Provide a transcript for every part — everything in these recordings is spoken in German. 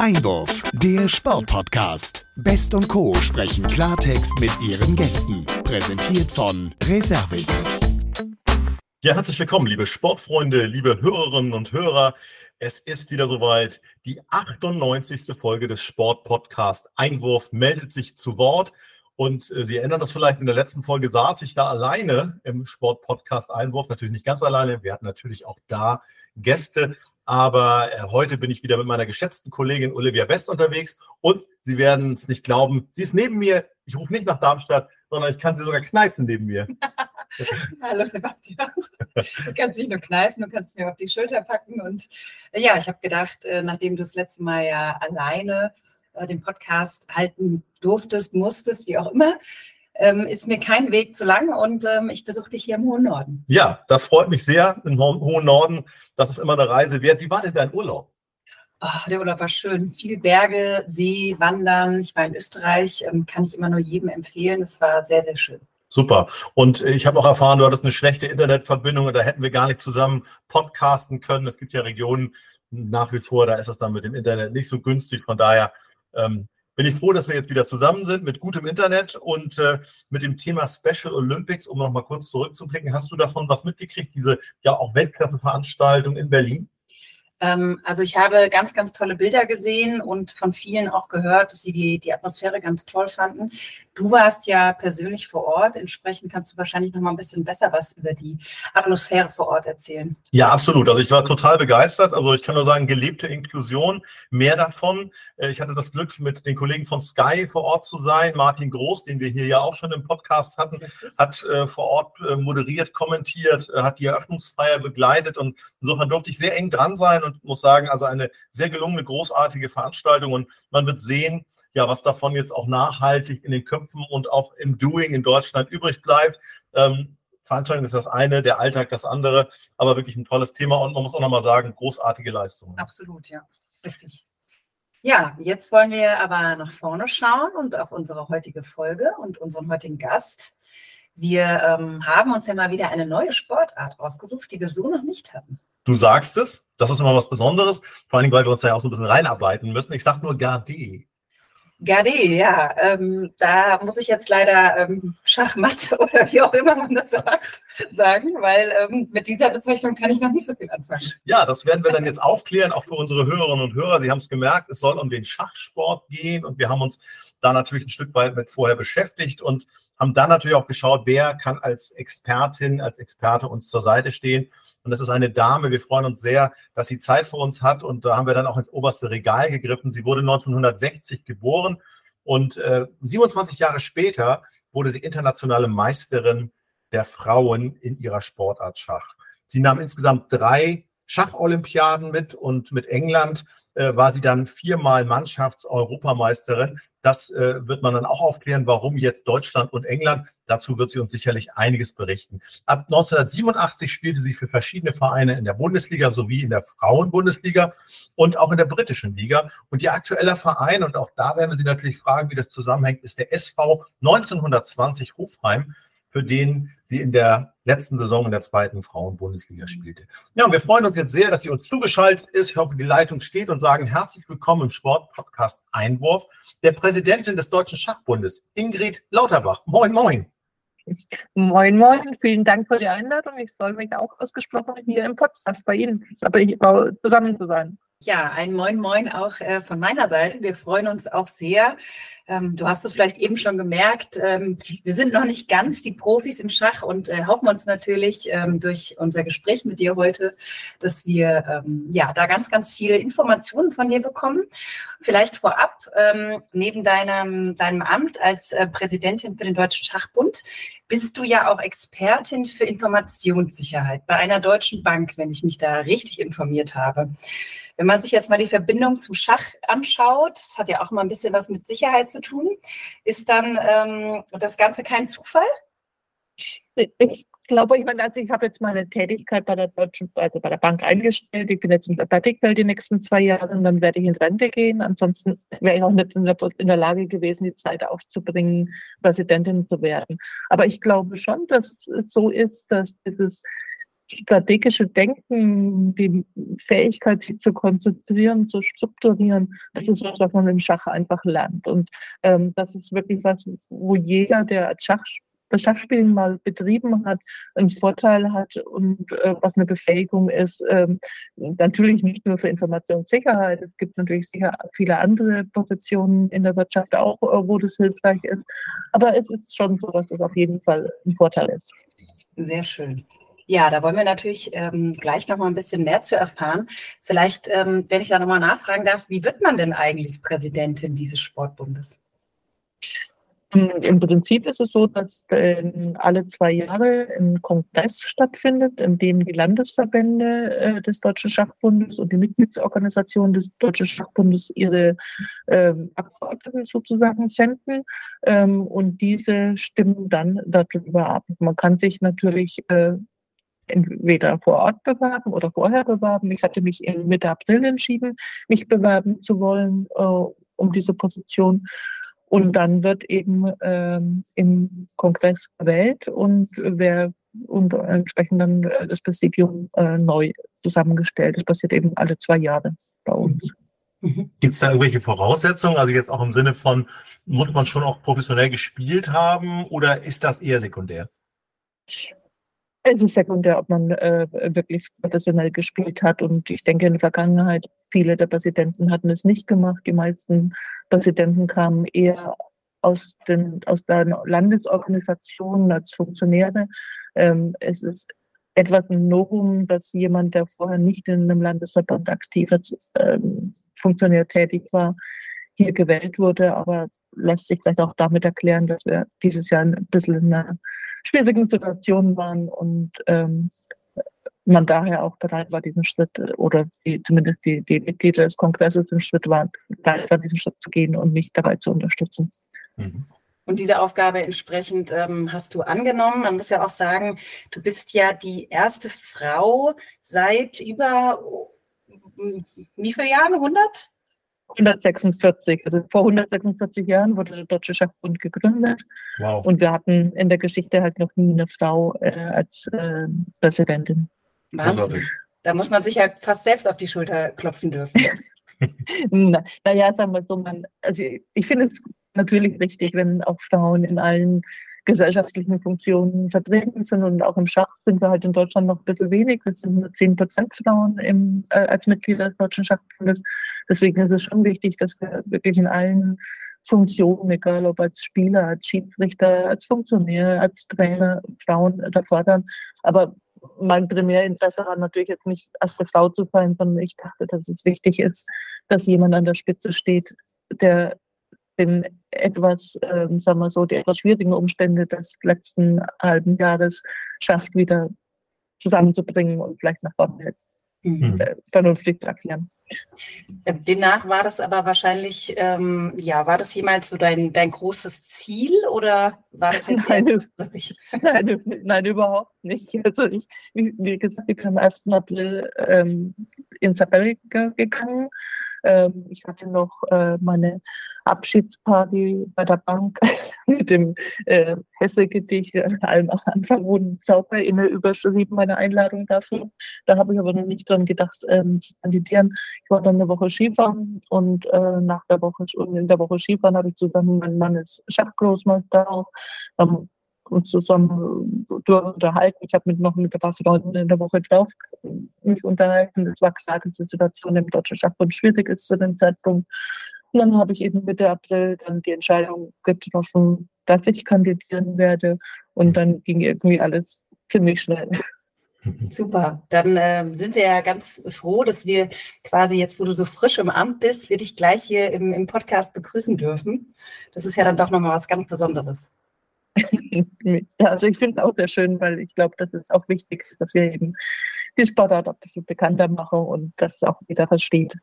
Einwurf, der Sportpodcast. Best und Co. sprechen Klartext mit ihren Gästen. Präsentiert von Reservix. Ja, herzlich willkommen, liebe Sportfreunde, liebe Hörerinnen und Hörer. Es ist wieder soweit. Die 98. Folge des Sportpodcast Einwurf meldet sich zu Wort. Und äh, Sie erinnern das vielleicht, in der letzten Folge saß ich da alleine im Sportpodcast Einwurf. Natürlich nicht ganz alleine. Wir hatten natürlich auch da Gäste. Aber äh, heute bin ich wieder mit meiner geschätzten Kollegin Olivia Best unterwegs. Und Sie werden es nicht glauben, sie ist neben mir. Ich rufe nicht nach Darmstadt, sondern ich kann sie sogar kneifen neben mir. Hallo Sebastian. Du kannst nicht nur kneifen, du kannst mir auf die Schulter packen. Und ja, ich habe gedacht, äh, nachdem du das letzte Mal ja alleine äh, den Podcast halten durftest, musstest, wie auch immer, ähm, ist mir kein Weg zu lang und ähm, ich besuche dich hier im hohen Norden. Ja, das freut mich sehr im hohen Norden. Das ist immer eine Reise wert. Wie war denn dein Urlaub? Oh, der Urlaub war schön. Viel Berge, See, Wandern. Ich war in Österreich, ähm, kann ich immer nur jedem empfehlen. Es war sehr, sehr schön. Super. Und ich habe auch erfahren, du hattest eine schlechte Internetverbindung und da hätten wir gar nicht zusammen podcasten können. Es gibt ja Regionen nach wie vor, da ist es dann mit dem Internet nicht so günstig. Von daher ähm, bin ich froh, dass wir jetzt wieder zusammen sind mit gutem Internet und äh, mit dem Thema Special Olympics, um nochmal kurz zurückzublicken. Hast du davon was mitgekriegt, diese ja auch Weltklasse-Veranstaltung in Berlin? Ähm, also ich habe ganz, ganz tolle Bilder gesehen und von vielen auch gehört, dass sie die, die Atmosphäre ganz toll fanden. Du warst ja persönlich vor Ort, entsprechend kannst du wahrscheinlich noch mal ein bisschen besser was über die Atmosphäre vor Ort erzählen. Ja, absolut. Also ich war total begeistert. Also ich kann nur sagen, gelebte Inklusion, mehr davon. Äh, ich hatte das Glück, mit den Kollegen von Sky vor Ort zu sein. Martin Groß, den wir hier ja auch schon im Podcast hatten, hat äh, vor Ort äh, moderiert, kommentiert, hat die Eröffnungsfeier begleitet und insofern durfte ich sehr eng dran sein und muss sagen, also eine sehr gelungene, großartige Veranstaltung und man wird sehen, ja, was davon jetzt auch nachhaltig in den Köpfen und auch im Doing in Deutschland übrig bleibt. Ähm, Veranstaltung ist das eine, der Alltag das andere, aber wirklich ein tolles Thema und man muss auch nochmal sagen, großartige Leistung. Absolut, ja, richtig. Ja, jetzt wollen wir aber nach vorne schauen und auf unsere heutige Folge und unseren heutigen Gast. Wir ähm, haben uns ja mal wieder eine neue Sportart rausgesucht, die wir so noch nicht hatten. Du sagst es, das ist immer was Besonderes, vor allem, weil wir uns da ja auch so ein bisschen reinarbeiten müssen. Ich sage nur Gardé. Gardé, ja. Ähm, da muss ich jetzt leider ähm, Schachmatt oder wie auch immer man das sagt, sagen, weil ähm, mit dieser Bezeichnung kann ich noch nicht so viel anfangen. Ja, das werden wir dann jetzt aufklären, auch für unsere Hörerinnen und Hörer. Sie haben es gemerkt, es soll um den Schachsport gehen und wir haben uns da natürlich ein Stück weit mit vorher beschäftigt und haben dann natürlich auch geschaut, wer kann als Expertin, als Experte uns zur Seite stehen. Und das ist eine Dame. Wir freuen uns sehr, dass sie Zeit für uns hat. Und da haben wir dann auch ins oberste Regal gegriffen. Sie wurde 1960 geboren und äh, 27 Jahre später wurde sie internationale Meisterin der Frauen in ihrer Sportart Schach. Sie nahm insgesamt drei Schacholympiaden mit und mit England äh, war sie dann viermal Mannschaftseuropameisterin. Das äh, wird man dann auch aufklären, warum jetzt Deutschland und England. Dazu wird sie uns sicherlich einiges berichten. Ab 1987 spielte sie für verschiedene Vereine in der Bundesliga sowie in der Frauenbundesliga und auch in der britischen Liga. Und ihr aktueller Verein, und auch da werden Sie natürlich fragen, wie das zusammenhängt, ist der SV 1920 Hofheim für den sie in der letzten Saison in der zweiten Frauenbundesliga spielte. Ja, und wir freuen uns jetzt sehr, dass sie uns zugeschaltet ist. Ich hoffe, die Leitung steht und sagen herzlich willkommen im Sportpodcast Einwurf der Präsidentin des Deutschen Schachbundes, Ingrid Lauterbach. Moin, moin. Moin, moin. Vielen Dank für die Einladung. Ich freue mich auch ausgesprochen, hier im Podcast bei Ihnen zusammen zu sein. Ja, ein Moin Moin auch äh, von meiner Seite. Wir freuen uns auch sehr. Ähm, du hast es vielleicht eben schon gemerkt. Ähm, wir sind noch nicht ganz die Profis im Schach und äh, hoffen uns natürlich ähm, durch unser Gespräch mit dir heute, dass wir ähm, ja da ganz, ganz viele Informationen von dir bekommen. Vielleicht vorab, ähm, neben deinem, deinem Amt als äh, Präsidentin für den Deutschen Schachbund bist du ja auch Expertin für Informationssicherheit bei einer deutschen Bank, wenn ich mich da richtig informiert habe. Wenn man sich jetzt mal die Verbindung zum Schach anschaut, das hat ja auch immer ein bisschen was mit Sicherheit zu tun, ist dann ähm, das Ganze kein Zufall? Ich glaube, ich meine, also ich habe jetzt meine Tätigkeit bei der Deutschen, also bei der Bank eingestellt. Ich bin jetzt in der Fertigwelt die nächsten zwei Jahre und dann werde ich in Rente gehen. Ansonsten wäre ich auch nicht in der, in der Lage gewesen, die Zeit aufzubringen, Präsidentin zu werden. Aber ich glaube schon, dass es so ist, dass dieses strategische Denken, die Fähigkeit, sich zu konzentrieren, zu strukturieren, das ist was, was man im Schach einfach lernt. Und ähm, das ist wirklich was, wo jeder, der Schach das Schachspielen mal betrieben hat, einen Vorteil hat und äh, was eine Befähigung ist. Ähm, natürlich nicht nur für Informationssicherheit. Es gibt natürlich sicher viele andere Positionen in der Wirtschaft auch, äh, wo das hilfreich ist. Aber es ist schon so, dass es auf jeden Fall ein Vorteil ist. Sehr schön. Ja, da wollen wir natürlich ähm, gleich noch mal ein bisschen mehr zu erfahren. Vielleicht, ähm, wenn ich da noch mal nachfragen darf, wie wird man denn eigentlich Präsidentin dieses Sportbundes? Im Prinzip ist es so, dass äh, alle zwei Jahre ein Kongress stattfindet, in dem die Landesverbände äh, des Deutschen Schachbundes und die Mitgliedsorganisationen des Deutschen Schachbundes ihre äh, Abgeordneten sozusagen senden. Ähm, und diese stimmen dann darüber ab. Man kann sich natürlich äh, entweder vor Ort bewerben oder vorher bewerben. Ich hatte mich in Mitte April entschieden, mich bewerben zu wollen äh, um diese Position. Und dann wird eben ähm, im Kongress gewählt und wer und entsprechend dann das Präsidium äh, neu zusammengestellt. Das passiert eben alle zwei Jahre bei uns. Mhm. Gibt es da irgendwelche Voraussetzungen? Also jetzt auch im Sinne von, muss man schon auch professionell gespielt haben oder ist das eher sekundär? Es ist sekundär, ob man äh, wirklich professionell gespielt hat. Und ich denke, in der Vergangenheit, viele der Präsidenten hatten es nicht gemacht. Die meisten Präsidenten kamen eher aus, den, aus der Landesorganisation als Funktionäre. Ähm, es ist etwas ein Novum, dass jemand, der vorher nicht in einem Landesverband aktiv als ähm, Funktionär tätig war, hier gewählt wurde. Aber lässt sich vielleicht auch damit erklären, dass wir dieses Jahr ein bisschen in einer schwierigen Situation waren und ähm, man daher auch bereit war, diesen Schritt oder die, zumindest die, die Mitglieder des Kongresses den Schritt waren, bereit war, diesen Schritt zu gehen und mich dabei zu unterstützen. Mhm. Und diese Aufgabe entsprechend ähm, hast du angenommen. Man muss ja auch sagen, du bist ja die erste Frau seit über wie viele Jahren? 100? 146. Also vor 146 Jahren wurde der Deutsche Schachbund gegründet. Wow. Und wir hatten in der Geschichte halt noch nie eine Frau äh, als äh, Präsidentin. Wahnsinn. Da muss man sich ja fast selbst auf die Schulter klopfen dürfen. Na, naja, sagen wir so, man, also ich finde es natürlich richtig, wenn auch Frauen in allen gesellschaftlichen Funktionen vertreten sind. Und auch im Schach sind wir halt in Deutschland noch ein bisschen wenig. Wir sind nur 10 Prozent Frauen im, äh, als Mitglieder des Deutschen Schachbundes. Deswegen ist es schon wichtig, dass wir wirklich in allen Funktionen, egal ob als Spieler, als Schiedsrichter, als Funktionär, als Trainer, Frauen da fordern. Aber mein Primärinteresse war natürlich jetzt nicht erste Frau zu sein, sondern ich dachte, dass es wichtig ist, dass jemand an der Spitze steht, der den etwas, ähm, sagen wir so, die etwas schwierigen Umstände des letzten halben Jahres schafft, wieder zusammenzubringen und vielleicht nach vorne mhm. äh, vernünftig zu erklären. Ähm, demnach war das aber wahrscheinlich, ähm, ja, war das jemals so dein, dein großes Ziel oder war das jetzt nein, nein, nein, überhaupt nicht. Also ich, wie, wie gesagt, ich bin am 1. April ähm, ins Amerika gegangen ähm, ich hatte noch äh, meine Abschiedsparty bei der Bank mit dem äh, Hesse-Gedicht allem am Anfang wurden ZauberInnen überschrieben, meine Einladung dafür. Da habe ich aber noch nicht dran gedacht, ähm, zu kandidieren. Ich war dann eine Woche Skifahren und äh, nach der Woche, in der Woche Skifahren habe ich zusammen mit meines Schachgroßmeister auch ähm, uns zusammen äh, unterhalten. Ich habe mit noch mit ein paar Freunden in der Woche drauf mich unterhalten. Es war gesagt, dass die Situation im Deutschen Schachbund schwierig ist zu dem Zeitpunkt. Und dann habe ich eben Mitte April dann die Entscheidung getroffen, dass ich kandidieren werde. Und dann ging irgendwie alles ziemlich schnell. Super. Dann äh, sind wir ja ganz froh, dass wir quasi jetzt, wo du so frisch im Amt bist, wir dich gleich hier im, im Podcast begrüßen dürfen. Das ist ja dann doch nochmal was ganz Besonderes. Ja, also ich finde es auch sehr schön, weil ich glaube, das ist auch wichtig, dass wir eben die Sportart auch bekannter machen und dass auch jeder versteht.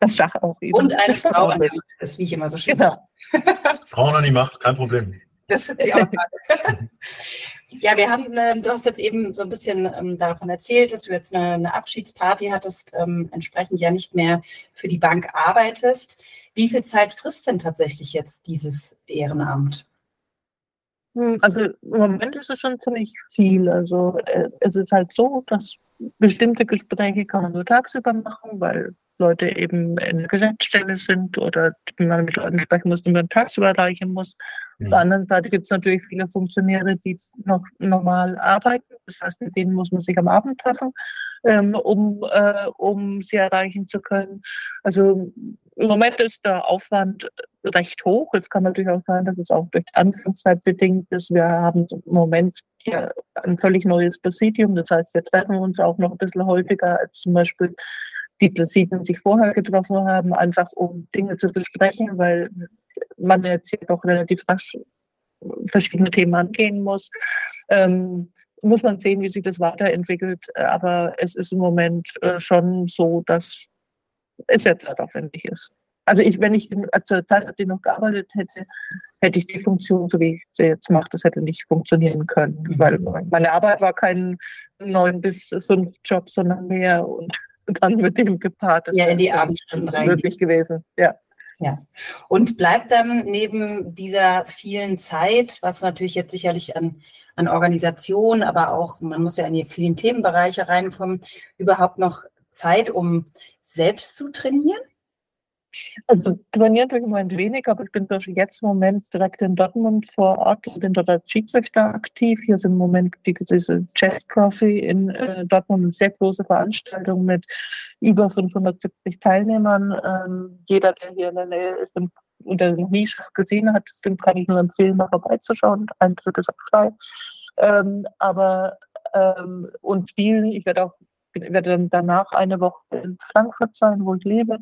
Das Schach auch eben. Und eine Frau an der Macht ist, wie ich immer so schön genau. Frauen an die Macht, kein Problem. Das ist die Aussage. ja, wir haben, äh, du hast jetzt eben so ein bisschen ähm, davon erzählt, dass du jetzt eine, eine Abschiedsparty hattest, ähm, entsprechend ja nicht mehr für die Bank arbeitest. Wie viel Zeit frisst denn tatsächlich jetzt dieses Ehrenamt? Hm, also im Moment ist es schon ziemlich viel. Also äh, es ist halt so, dass bestimmte Gespräche kann man nur tagsüber machen, weil Leute eben in der Geschäftsstelle sind oder man mit Leuten sprechen muss, die man tagsüber erreichen muss. Mhm. Auf der anderen Seite gibt es natürlich viele Funktionäre, die noch normal arbeiten. Das heißt, mit denen muss man sich am Abend treffen, ähm, um, äh, um sie erreichen zu können. Also im Moment ist der Aufwand recht hoch. Es kann natürlich auch sein, dass es auch durch Anfangszeit bedingt ist. Wir haben im Moment hier ein völlig neues Präsidium. Das heißt, wir treffen uns auch noch ein bisschen häufiger als zum Beispiel die Präsidien sich vorher getroffen haben, einfach um Dinge zu besprechen, weil man jetzt hier doch relativ rasch verschiedene Themen angehen muss. Ähm, muss man sehen, wie sich das weiterentwickelt. Aber es ist im Moment äh, schon so, dass es jetzt aufwendig ist. Also ich, wenn ich zur noch gearbeitet hätte, hätte ich die Funktion, so wie ich sie jetzt mache, das hätte nicht funktionieren können. Mhm. Weil meine Arbeit war kein neun bis fünf Job, sondern mehr und dann mit dem gepaart. ja, in die Abendstunden rein. Möglich gewesen, ja. Ja. Und bleibt dann neben dieser vielen Zeit, was natürlich jetzt sicherlich an, an Organisation, aber auch, man muss ja in die vielen Themenbereiche reinkommen, überhaupt noch Zeit, um selbst zu trainieren? Also trainiert im Moment wenig, aber ich bin jetzt im Moment direkt in Dortmund vor Ort. Ich bin dort als Schiedsrichter aktiv. Hier sind im Moment die, diese Chess Trophy in äh, Dortmund eine sehr große Veranstaltung mit über 570 Teilnehmern. Ähm, jeder, der hier in der Nähe ist und der noch nie gesehen hat, dem kann ich nur empfehlen, mal vorbeizuschauen. Ein drittes frei. Ähm, aber ähm, und spielen, ich werde auch werde dann danach eine Woche in Frankfurt sein, wo ich lebe.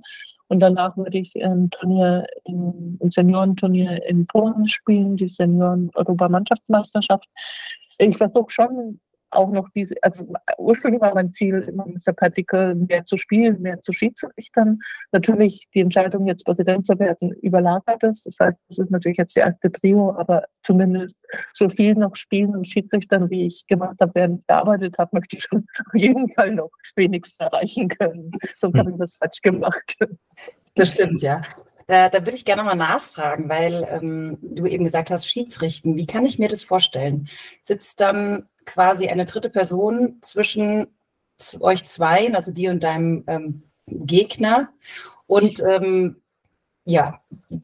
Und danach würde ich ein Turnier, ein Seniorenturnier in Polen spielen, die Senioren-Europamannschaftsmeisterschaft. Ich versuche schon auch noch diese, also ursprünglich war mein Ziel immer mit der Partikel mehr zu spielen, mehr zu schiedsrichtern. Natürlich die Entscheidung, jetzt Präsident zu werden, überlagert ist. Das heißt, das ist natürlich jetzt die erste Trio, aber zumindest so viel noch spielen und Schiedsrichtern, wie ich gemacht habe, während ich gearbeitet habe, möchte ich schon auf jeden Fall noch wenigstens erreichen können. So habe ich das falsch gemacht. Das stimmt, ja. Da, da würde ich gerne mal nachfragen, weil ähm, du eben gesagt hast, Schiedsrichten. Wie kann ich mir das vorstellen? Sitzt dann quasi eine dritte Person zwischen euch zwei, also dir und deinem ähm, Gegner. Und ähm, ja,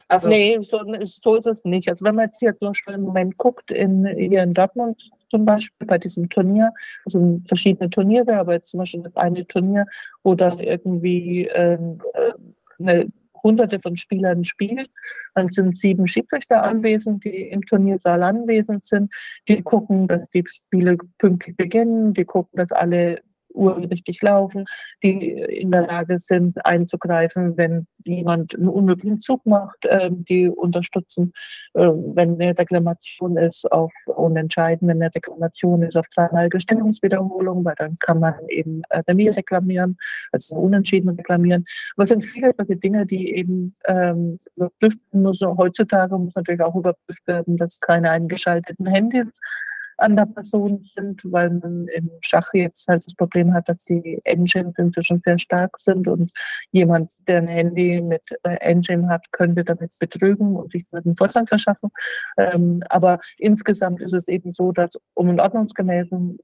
also. Nee, so, so, ist es nicht. Also wenn man jetzt hier zum Beispiel im Moment guckt, in, hier in Dortmund zum Beispiel bei diesem Turnier, also verschiedene Turniere, aber jetzt zum Beispiel das eine Turnier, wo das irgendwie ähm, äh, eine hunderte von Spielern spielt. Dann sind sieben Schiedsrichter anwesend, die im Turniersaal anwesend sind. Die gucken, dass die Spiele pünktlich beginnen. Die gucken, dass alle Uhren richtig laufen, die in der Lage sind einzugreifen, wenn jemand einen unmöglichen Zug macht, äh, die unterstützen, äh, wenn eine Deklamation ist auf Unentscheiden, wenn eine Deklamation ist auf zweimal Gestellungswiederholung, weil dann kann man eben äh, Remis reklamieren, also Unentschieden reklamieren. Es sind viele Dinge, die eben ähm, überprüft muss. Heutzutage muss natürlich auch überprüft werden, dass keine eingeschalteten Handys an der Person sind, weil man im Schach jetzt halt das Problem hat, dass die Engines inzwischen sehr stark sind und jemand, der ein Handy mit äh, Engine hat, könnte damit betrügen und sich damit einen Vorteil verschaffen. Ähm, aber insgesamt ist es eben so, dass um einen ordnungsgemäßen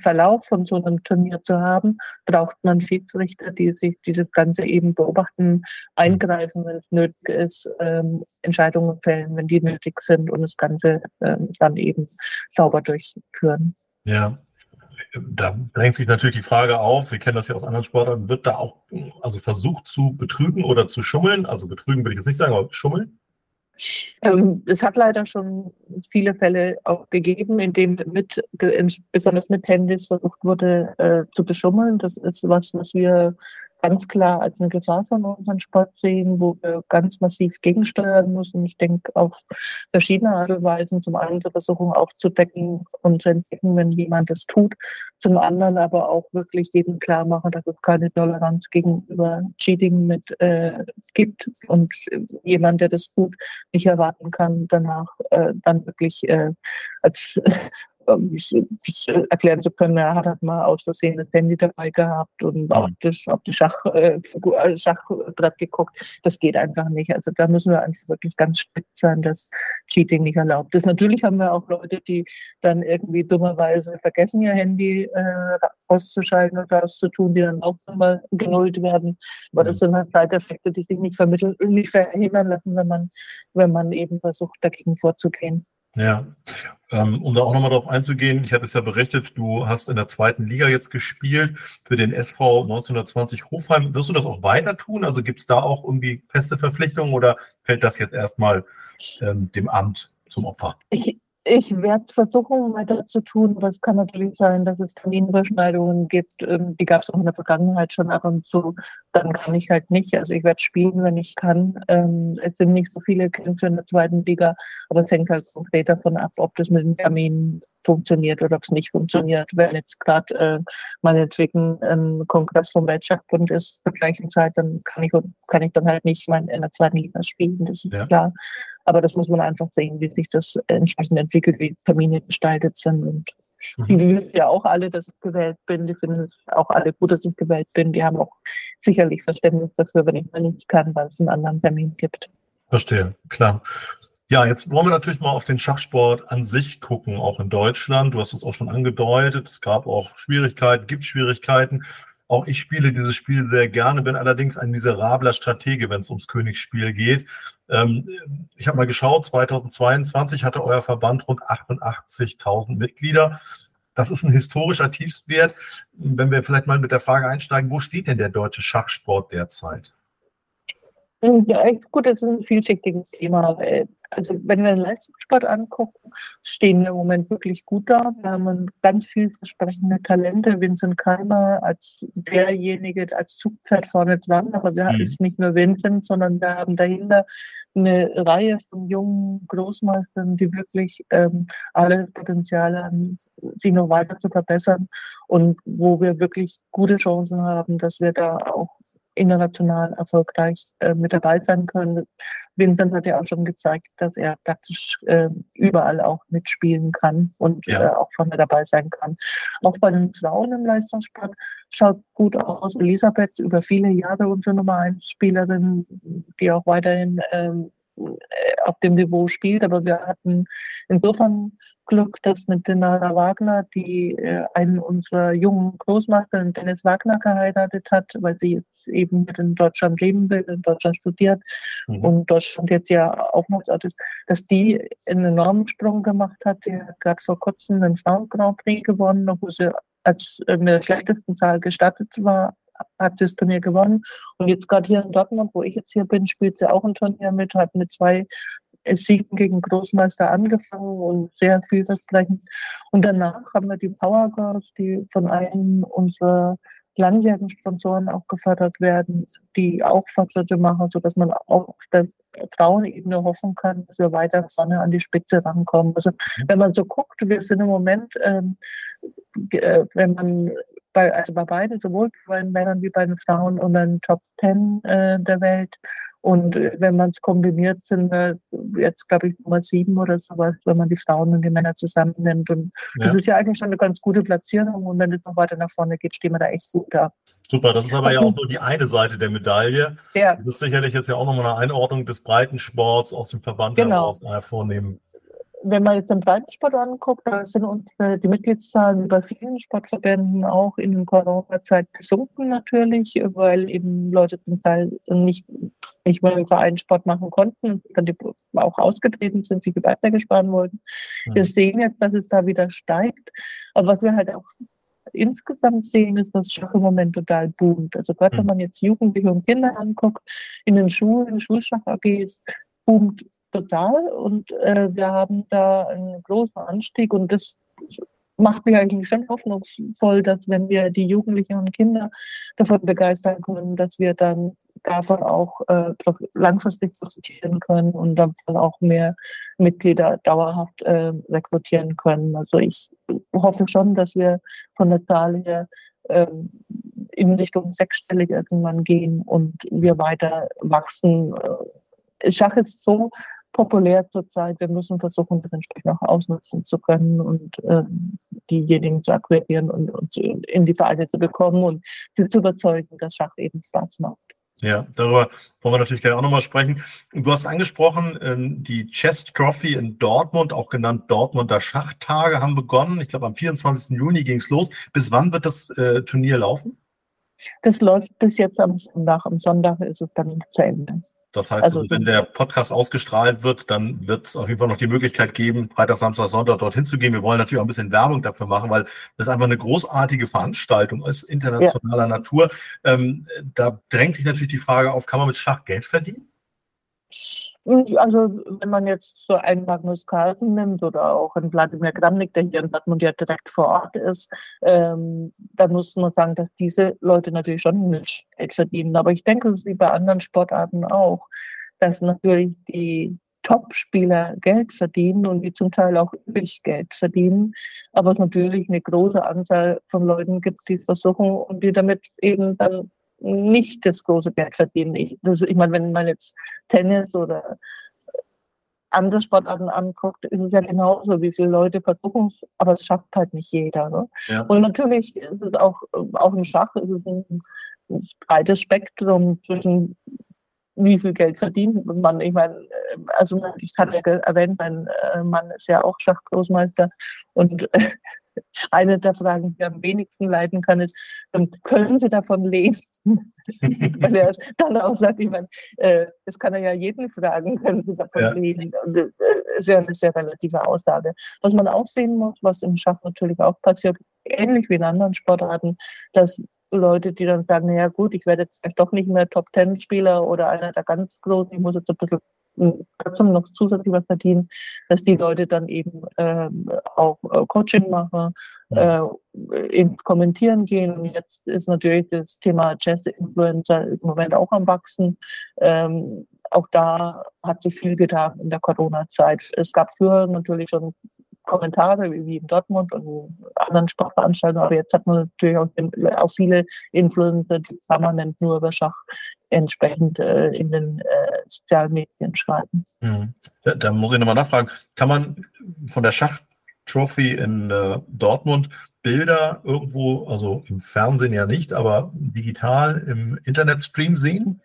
Verlauf von so einem Turnier zu haben, braucht man Schiedsrichter, die sich dieses Ganze eben beobachten, eingreifen, wenn es nötig ist, ähm, Entscheidungen fällen, wenn die nötig sind und das Ganze ähm, dann eben sauber durchführen. Ja, da drängt sich natürlich die Frage auf, wir kennen das ja aus anderen Sportarten, wird da auch also versucht zu betrügen oder zu schummeln? Also betrügen würde ich jetzt nicht sagen, aber schummeln? Ähm, es hat leider schon viele Fälle auch gegeben, in denen mit, besonders mit Handys versucht wurde äh, zu beschummeln. Das ist was, was wir ganz klar als eine Gefahr von unseren Sport sehen, wo wir ganz massiv gegensteuern müssen. Ich denke auf verschiedene Art und Weisen. Zum einen zur Versuchung aufzudecken und zu entdecken, wenn jemand das tut. Zum anderen aber auch wirklich jedem klar machen, dass es keine Toleranz gegenüber Cheating mit äh, gibt und jemand, der das tut, nicht erwarten kann, danach äh, dann wirklich äh, als ähm, erklären zu können, er hat halt mal aus Versehen das Handy dabei gehabt und mhm. auf das, auf die Schach, äh, Schachbrett geguckt. Das geht einfach nicht. Also da müssen wir einfach wirklich ganz strikt sein, dass Cheating nicht erlaubt ist. Natürlich haben wir auch Leute, die dann irgendwie dummerweise vergessen, ihr Handy äh, auszuschalten oder auszutun, die dann auch nochmal genullt werden. Aber das sind halt Seiteffekte, die sich nicht vermitteln, nicht verhindern lassen, wenn man, wenn man eben versucht, dagegen vorzugehen. Ja, ähm, um da auch nochmal darauf einzugehen, ich hatte es ja berichtet, du hast in der zweiten Liga jetzt gespielt für den SV 1920 Hofheim. Wirst du das auch weiter tun? Also gibt es da auch irgendwie feste Verpflichtungen oder fällt das jetzt erstmal ähm, dem Amt zum Opfer? Ich, ich werde versuchen, weiter zu tun, aber es kann natürlich sein, dass es Terminüberschneidungen gibt. Ähm, die gab es auch in der Vergangenheit schon ab und zu. Dann kann ich halt nicht. Also ich werde spielen, wenn ich kann. Ähm, es sind nicht so viele Kämpfe in der zweiten Liga, aber es hängt halt konkret davon ab, ob das mit dem Termin funktioniert oder ob es nicht funktioniert. Wenn jetzt gerade äh, meinetwegen ein Kongress vom Weltschachbund ist zur gleichen Zeit, dann kann ich, kann ich dann halt nicht mein, in der zweiten Liga spielen. Das ist ja. klar. Aber das muss man einfach sehen, wie sich das entsprechend entwickelt, wie Termine gestaltet sind. Und mhm. die wissen ja auch alle, dass ich gewählt bin. Die finden auch alle gut, dass ich gewählt bin. Die haben auch sicherlich Verständnis dafür, wenn ich mal nicht kann, weil es einen anderen Termin gibt. Verstehe, klar. Ja, jetzt wollen wir natürlich mal auf den Schachsport an sich gucken, auch in Deutschland. Du hast es auch schon angedeutet. Es gab auch Schwierigkeiten, gibt Schwierigkeiten. Auch ich spiele dieses Spiel sehr gerne, bin allerdings ein miserabler Stratege, wenn es ums Königsspiel geht. Ähm, ich habe mal geschaut, 2022 hatte euer Verband rund 88.000 Mitglieder. Das ist ein historischer Tiefstwert. Wenn wir vielleicht mal mit der Frage einsteigen, wo steht denn der deutsche Schachsport derzeit? Ja, gut, das ist ein vielschichtiges Thema also wenn wir den Leistungssport angucken, stehen wir im Moment wirklich gut da. Wir haben ganz vielversprechende Talente. Vincent Keimer als derjenige, als Zugpferd vorne dran. Aber wir mhm. haben nicht nur Vincent, sondern wir haben dahinter eine Reihe von jungen Großmeistern, die wirklich ähm, alle Potenzial haben, sich noch weiter zu verbessern und wo wir wirklich gute Chancen haben, dass wir da auch international erfolgreich äh, mit dabei sein können. Vincent hat ja auch schon gezeigt, dass er praktisch äh, überall auch mitspielen kann und ja. äh, auch vorne dabei sein kann. Auch bei den Frauen im Leistungssport schaut gut aus. Elisabeth über viele Jahre unsere Nummer 1 Spielerin, die auch weiterhin ähm, äh, auf dem Niveau spielt. Aber wir hatten insofern Glück, dass mit Denara Wagner, die äh, einen unserer jungen Großmeister, Dennis Wagner, geheiratet hat, weil sie eben in Deutschland leben will, in Deutschland studiert mhm. und Deutschland jetzt ja Aufenthaltsort ist, dass die einen enormen Sprung gemacht hat. Die hat gerade vor kurzem den Frauen Grand Prix gewonnen, obwohl sie als in der schlechtesten Zahl gestattet war, hat das Turnier gewonnen. Und jetzt gerade hier in Dortmund, wo ich jetzt hier bin, spielt sie auch ein Turnier mit, hat mit zwei Siegen gegen Großmeister angefangen und sehr vielversprechend. Und danach haben wir die Power Girls, die von einem unserer langjährigen Sponsoren auch gefördert werden, die auch Fortschritte machen, sodass man auch auf der Frauenebene hoffen kann, dass wir weiter vorne an die Spitze rankommen. Also mhm. wenn man so guckt, wir sind im Moment, ähm, äh, wenn man bei, also bei beiden, sowohl bei den Männern wie bei den Frauen, unter den Top Ten äh, der Welt und äh, wenn man es kombiniert, sind wir jetzt, glaube ich, Nummer sieben oder sowas, wenn man die Frauen und die Männer zusammennimmt. Und ja. das ist ja eigentlich schon eine ganz gute Platzierung. Und wenn es noch weiter nach vorne geht, stehen wir da echt gut da. Super, das ist aber ja auch nur die eine Seite der Medaille. Ja. Das ist sicherlich jetzt ja auch nochmal eine Einordnung des Breitensports aus dem Verband genau. heraus äh, vornehmen wenn man jetzt den Breitensport anguckt, da sind unsere, die Mitgliedszahlen bei vielen Sportverbänden auch in der Corona-Zeit gesunken natürlich, weil eben Leute zum Teil nicht, nicht mehr im Verein Sport machen konnten, dann die auch ausgetreten sind, sich weitergesparen wollten. Mhm. Wir sehen jetzt, dass es da wieder steigt. Aber was wir halt auch insgesamt sehen, ist, dass Schach im Moment total boomt. Also gerade wenn mhm. man jetzt Jugendliche und Kinder anguckt, in den Schulen, Schulschach-AGs, boomt total und äh, wir haben da einen großen Anstieg und das macht mich eigentlich schon hoffnungsvoll, dass wenn wir die Jugendlichen und Kinder davon begeistern können, dass wir dann davon auch äh, langfristig profitieren können und dann auch mehr Mitglieder dauerhaft äh, rekrutieren können. Also ich hoffe schon, dass wir von der Zahl her äh, in Richtung sechsstellig irgendwann gehen und wir weiter wachsen. Schach ist so populär zurzeit. Wir müssen versuchen, das entsprechend auch ausnutzen zu können und ähm, diejenigen zu akquirieren und, und in die Vereine zu bekommen und zu überzeugen, dass Schach eben Spaß macht. Ja, darüber wollen wir natürlich gerne auch nochmal sprechen. Du hast angesprochen, ähm, die Chess Trophy in Dortmund, auch genannt Dortmunder Schachtage, haben begonnen. Ich glaube, am 24. Juni ging es los. Bis wann wird das äh, Turnier laufen? Das läuft bis jetzt am Sonntag. Am Sonntag ist es dann zu Ende. Das heißt, also, wenn der Podcast ausgestrahlt wird, dann wird es auf jeden Fall noch die Möglichkeit geben, Freitag, Samstag, Sonntag dorthin zu gehen. Wir wollen natürlich auch ein bisschen Werbung dafür machen, weil das einfach eine großartige Veranstaltung ist, internationaler ja. Natur. Ähm, da drängt sich natürlich die Frage auf, kann man mit Schach Geld verdienen? Also wenn man jetzt so einen Magnus Carlsen nimmt oder auch einen Wladimir Kramnik, der hier in Dortmund ja direkt vor Ort ist, ähm, dann muss man sagen, dass diese Leute natürlich schon mit Geld verdienen. Aber ich denke, das ist wie bei anderen Sportarten auch, dass natürlich die Top-Spieler Geld verdienen und die zum Teil auch übrig Geld verdienen, aber es natürlich eine große Anzahl von Leuten gibt, die es versuchen und die damit eben dann nicht das große Geld verdienen. Ich, also ich meine, wenn man jetzt Tennis oder andere Sportarten anguckt, ist es ja genauso, wie viele Leute versuchen es, aber es schafft halt nicht jeder. Ne? Ja. Und natürlich ist es auch, auch im Schach ist es ein, ein breites Spektrum zwischen wie viel Geld verdient man. Ich meine, also ich hatte ja erwähnt, mein äh, Mann ist ja auch Schachgroßmeister und eine der Fragen, die am wenigsten leiden kann, ist, können Sie davon lesen? Weil er dann auch sagt, ich meine, äh, das kann er ja jeden fragen, können Sie davon ja. lesen? Und, äh, ist ja eine sehr relative Aussage. Was man auch sehen muss, was im Schach natürlich auch passiert, ähnlich wie in anderen Sportarten, dass Leute, die dann sagen, ja gut, ich werde jetzt doch nicht mehr Top-Ten-Spieler oder einer der ganz Großen, ich muss jetzt ein bisschen trotzdem noch zusätzlich was verdienen, dass die Leute dann eben ähm, auch äh, Coaching machen, äh, in Kommentieren gehen. Und jetzt ist natürlich das Thema Jazz-Influencer im Moment auch am Wachsen. Ähm, auch da hat sich viel getan in der Corona-Zeit. Es gab früher natürlich schon Kommentare wie in Dortmund und anderen Sportveranstaltungen, aber jetzt hat man natürlich auch, auch viele Influencer, die permanent nur über Schach entsprechend äh, in den äh, sozialen Medien schreiben. Mhm. Da, da, muss ich nochmal nachfragen, kann man von der Schach-Trophy in äh, Dortmund Bilder irgendwo, also im Fernsehen ja nicht, aber digital im Internetstream sehen?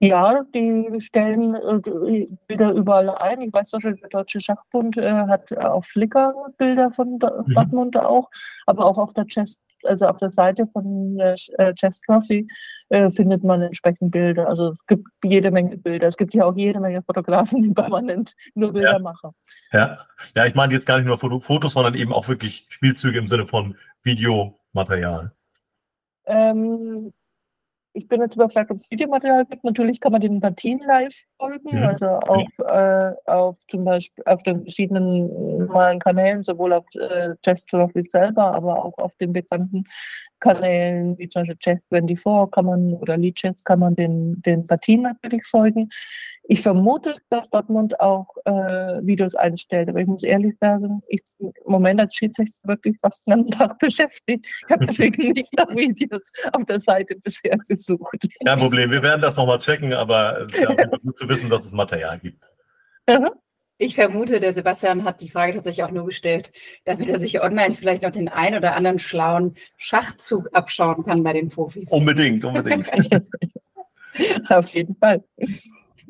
Ja, die stellen äh, Bilder überall ein. Ich weiß, der Deutsche Schachbund äh, hat auf Flickr Bilder von mhm. Dortmund mhm. auch, aber auch auf der Chess, also auf der Seite von der äh, Chess Trophy äh, findet man entsprechend Bilder. Also es gibt jede Menge Bilder. Es gibt ja auch jede Menge Fotografen, die permanent nur Bilder ja. machen. Ja. ja, ich meine jetzt gar nicht nur Fotos, sondern eben auch wirklich Spielzüge im Sinne von Videomaterial. Ähm, ich bin jetzt überfragt, ob es Videomaterial gibt. Natürlich kann man den Partien live folgen, ja. also auf, ja. äh, auf zum Beispiel auf den verschiedenen normalen Kanälen, sowohl auf äh, Chess selber, aber auch auf den bekannten Kanälen wie zum Beispiel Chess24 kann man oder Lead Chess kann man den, den Partien natürlich folgen. Ich vermute, dass Dortmund auch äh, Videos einstellt, aber ich muss ehrlich sagen, ich im Moment als Schiedsrichter wirklich fast einen Tag beschäftigt. Ich habe deswegen nicht nach Videos auf der Seite bisher gesucht. Kein Problem, wir werden das nochmal checken, aber es ist ja gut zu wissen, dass es Material gibt. Mhm. Ich vermute, der Sebastian hat die Frage tatsächlich auch nur gestellt, damit er sich online vielleicht noch den ein oder anderen schlauen Schachzug abschauen kann bei den Profis. Unbedingt, unbedingt. Auf jeden Fall.